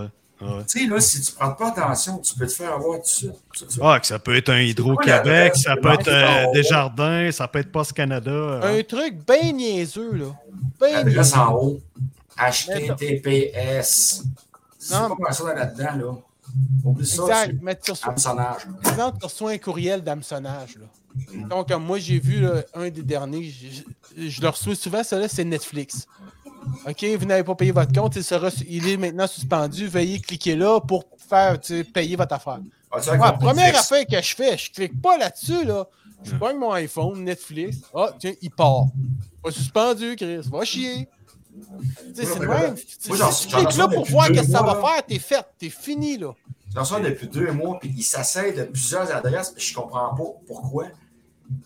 ouais. Tu sais, là, si tu ne prends pas attention, tu peux te faire avoir tout de de suite. Ah, que ça peut être un Hydro-Québec, ça peut être euh. Desjardins, ça peut être Post Canada. hein. Un truc bien niaiseux, là. Ben L'adresse niaiseux. en haut. HTTPS. C'est Non. pas ça là-dedans, là. Oublie ça. Exact. c'est Mais tu reçois, un courriel d'hameçonnage. Donc, comme moi, j'ai vu là, un des derniers, je, je le reçois souvent, celui-là, c'est Netflix. OK, vous n'avez pas payé votre compte, il, sera, il est maintenant suspendu. Veuillez cliquer là pour faire payer votre affaire. Ouais, compris première affaire que je fais, je clique pas là-dessus, là. Je prends mon iPhone, Netflix. Ah, tiens, il part. Pas suspendu, Chris. Va chier. Tu sais, c'est le même. Si Moi, j'en- tu cliques là pour voir qu'est-ce que ça va faire, t'es fait, t'es fini, là. J'en reçois depuis deux mois, puis ils s'asseyent de plusieurs adresses, puis je comprends pas pourquoi.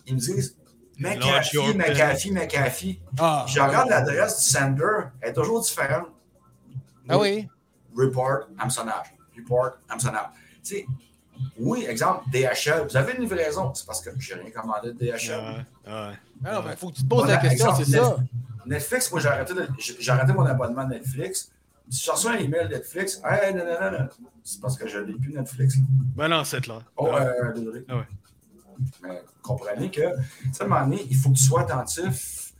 Ils me disent McAfee. McAfee, McAfee. Ah, Je regarde l'adresse du sender, elle est toujours différente. ah oui. Report, hameçonnage. Report, hameçonnage. Tu sais, oui, exemple, DHL. Vous avez une livraison. C'est parce que j'ai rien commandé de DHL. Ouais, ouais. Ah non, mais faut que tu te poses la question, c'est ça. Netflix, moi, j'ai arrêté, de- j'ai j'ai arrêté mon abonnement Netflix. Si je reçois un email Netflix, hey, non, non, non, non. C'est parce que je n'ai plus Netflix. Ben non, c'est clair. Oh, euh, désolé. Ah ouais. Mais comprenez que, à un moment donné, il faut que tu sois attentif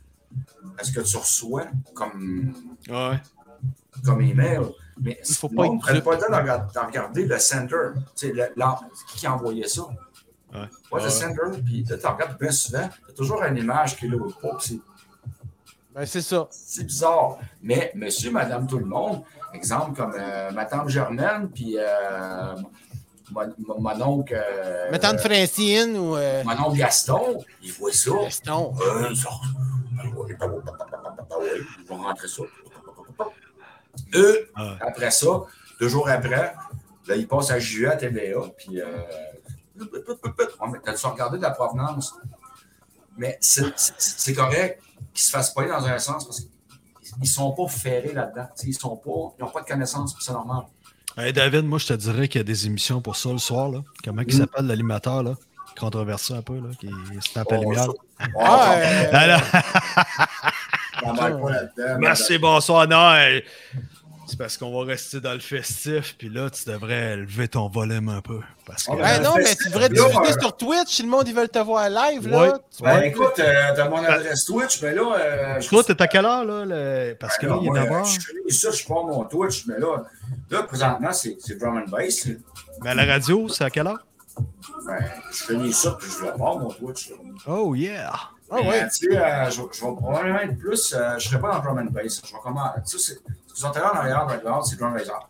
à ce que tu reçois comme, Ouais. comme email. Mais Il faut pas prenne pas le temps de regarder, de regarder le sender. Qui a envoyé ça. Ouais. Ouais, le sender, puis là, tu regardes bien souvent, tu as toujours une image qui est là puis c'est Ben, c'est ça. c'est bizarre. Mais monsieur, madame, tout le monde, exemple comme euh, ma tante Germaine, puis euh, mon, oncle. euh, Ma tante Francine ou. euh, Mon oncle Gaston, il voit ça. Gaston. Euh, ça. Ils vont rentrer ça. Eux, Ah. après ça, deux jours après, là, ils passent à JE à TVA, puis. Euh, on met- T'as-tu regardé de la provenance? Mais c'est c'est- c'est correct qu'ils se fassent pas dans un sens parce qu'ils ne sont pas ferrés là-dedans. Ils sont pas, ils n'ont pas de connaissances, c'est normal. Hey, David, moi, je te dirais qu'il y a des émissions pour ça le soir. Là. Comment il Mm. s'appelle l'animateur, là? Controversé un peu, là, qui se tape la Oh, lumière. <laughs> là-dedans. merci, bonsoir. Non, hey, c'est parce qu'on va rester dans le festif, puis là, tu devrais lever ton volume un peu. Parce que, Ah, Ben ben, non, mais tu devrais diffuser là, sur Twitch si le monde ils veulent te voir live. Là. Ouais. Ben peux- écoute, euh, t'as mon adresse Twitch, mais là. Euh, je- toi, t'es à quelle heure, là? le- Parce que là, Ben, il est d'abord. Je connais ça, je prends mon Twitch, mais là, là présentement, c'est c'est drum and bass. là. Mais à la radio, c'est à quelle heure? Ben, je connais ça, puis je vais voir mon Twitch. là. Oh, yeah! Ah Mais, ouais. Tu sais, euh, je, je vais probablement être plus. euh, je ne serai pas dans drum and bass. Je vais comment. Tu sais, vous entendez en arrière, background, c'est drum. Regarde.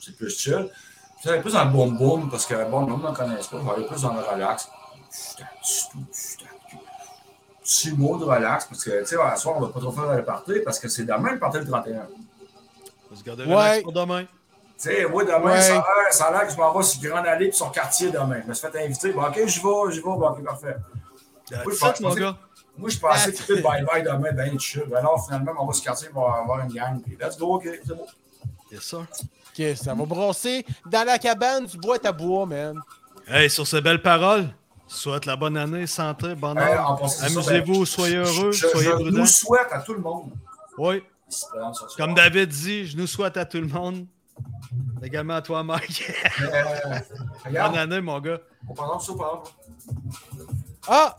C'est plus chill. Je vais aller plus dans le boom boom parce que bon, monde n'en connaît pas. Je vais aller plus dans le relax. Six mots de relax parce que, tu sais, à soir, on ne va pas trop faire le party parce que c'est demain le party le 31. On va se garder relax pour demain. Tu sais, moi, demain, Ouais. ça a l'air- ça a l'air que je m'en vais sur Grande Allée puis sur quartier demain. Je me suis fait inviter. Bon, OK, j'y vais, j'y vais. Bon, OK, parfait. Oui, je mon pensais- gars. Moi, je pensais que c'était le bye-bye demain, ben chill. Alors, finalement, on va sur quartier, on va avoir une gang. Puis, let's go, OK, c'est bon. Yes, sir. Ok, ça va brasser dans la cabane du bois à bois, man. Hey, sur ces belles paroles, souhaite la bonne année, santé, bonheur. Hey, c'est ça, Amusez-vous, ben, soyez heureux, je, soyez je nous souhaite à tout le monde. Oui, se sur comme. David dit, je nous souhaite à tout le monde. Également à toi, Mike. <laughs> Euh, bonne année, mon gars. on parle de ça, par exemple. Ah!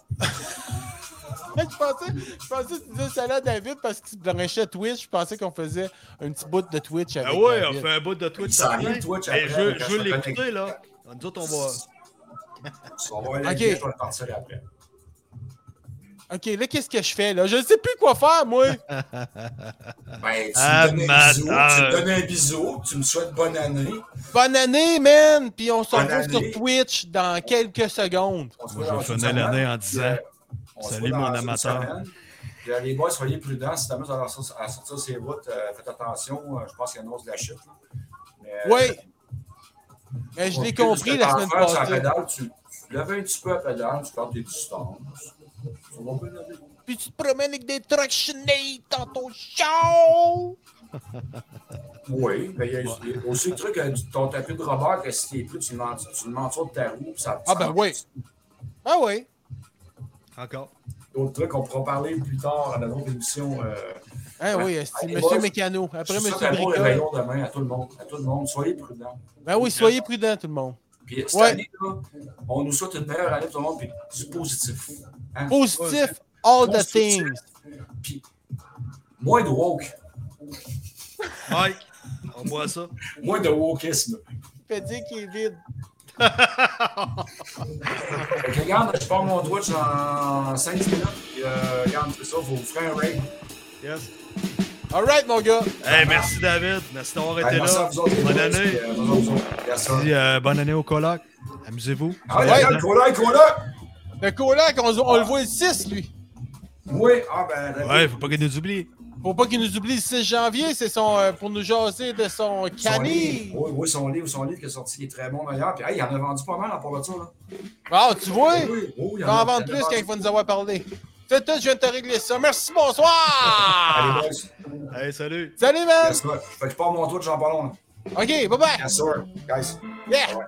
<laughs> je, pensais, je pensais que tu disais ça là, David, parce que tu branchais Twitch. Je pensais qu'on faisait un petit bout de Twitch avec Ah ouais, on fait un bout de Twitch. Ça. Twitch, après, je, je veux l'écouter, là. Nous autres, on va. <laughs> On va aller, Ok. je vais le partir après. Ok, là, qu'est-ce que je fais, là? Je ne sais plus quoi faire, moi! Ben, tu Ah, me donnes un bisou, tu me donnes un bisou, tu me souhaites bonne année. Bonne année, man! Puis on se retrouve sur. Twitch dans quelques secondes. On se je vais finir l'année en disant, on se Salut, mon amateur. Puis, euh, les boys, soyez prudents. Si t'amuses à, sortir- à sortir ces routes, euh, faites attention. Euh, je pense qu'il y a une hausse de la chute. euh, Oui! Mais je l'ai compris la semaine sur passée. pédale, tu, tu lèves un petit peu à pédale, tu perds tes distances. Puis tu te promènes avec des tractionnés dans ton show! Oui, mais il y a aussi le truc, euh, ton tapis de Robert, que si t'es plus, tu le mens- tu le mentions de ta roue. Ça, Ah, ben oui. Ah oui! Encore. D'autres trucs, on pourra parler plus tard dans notre émission. Euh, Ah oui, c'est Monsieur boys, Mécano. Après bon Bricole. réveillon demain à tout le monde. À tout le monde, soyez prudents. Ben oui, soyez prudents, tout le monde. Puis cette Ouais. année, là, on nous souhaite une meilleure année tout le monde, puis du positif. Hein? Positif, all the Positif. things. Puis moins de woke, Mike, on voit ça. moins de wokisme. Fait dire qu'il est vide. Que, regarde, je pars mon Twitch en 5 minutes. Puis, euh, regarde, c'est ça, vous ferez un raid. Yes. Alright, mon gars. Hey, merci, David. Merci d'avoir été Hey, merci à là. vous autres, les Bonne année. puis, euh, euh, bonne année au coloc. Amusez-vous. Ah, regarde, prudents. Cola, Cola! Le coloc, on, on le voit le 6, lui. Oui, ah ben. Ouais, faut pas qu'il nous oublie. Faut pas qu'il nous oublie le 6 janvier, c'est son euh, pour nous jaser de son cani. Oui, oui, son livre, son livre qui est sorti, qui est très bon d'ailleurs. Puis, hey, il en a vendu pas mal en de ça. Là. Ah, tu vois? Oui, oui, il Il en en vendre plus quand il va nous avoir parlé. C'est tout, je viens de te régler ça. Merci, Allez, bonsoir! boys. Hey, salut. Salut, man! Yes. Fait que je pars mon j'en parle. là. OK, bye-bye! Yes, sir. Guys. Yeah! Ouais.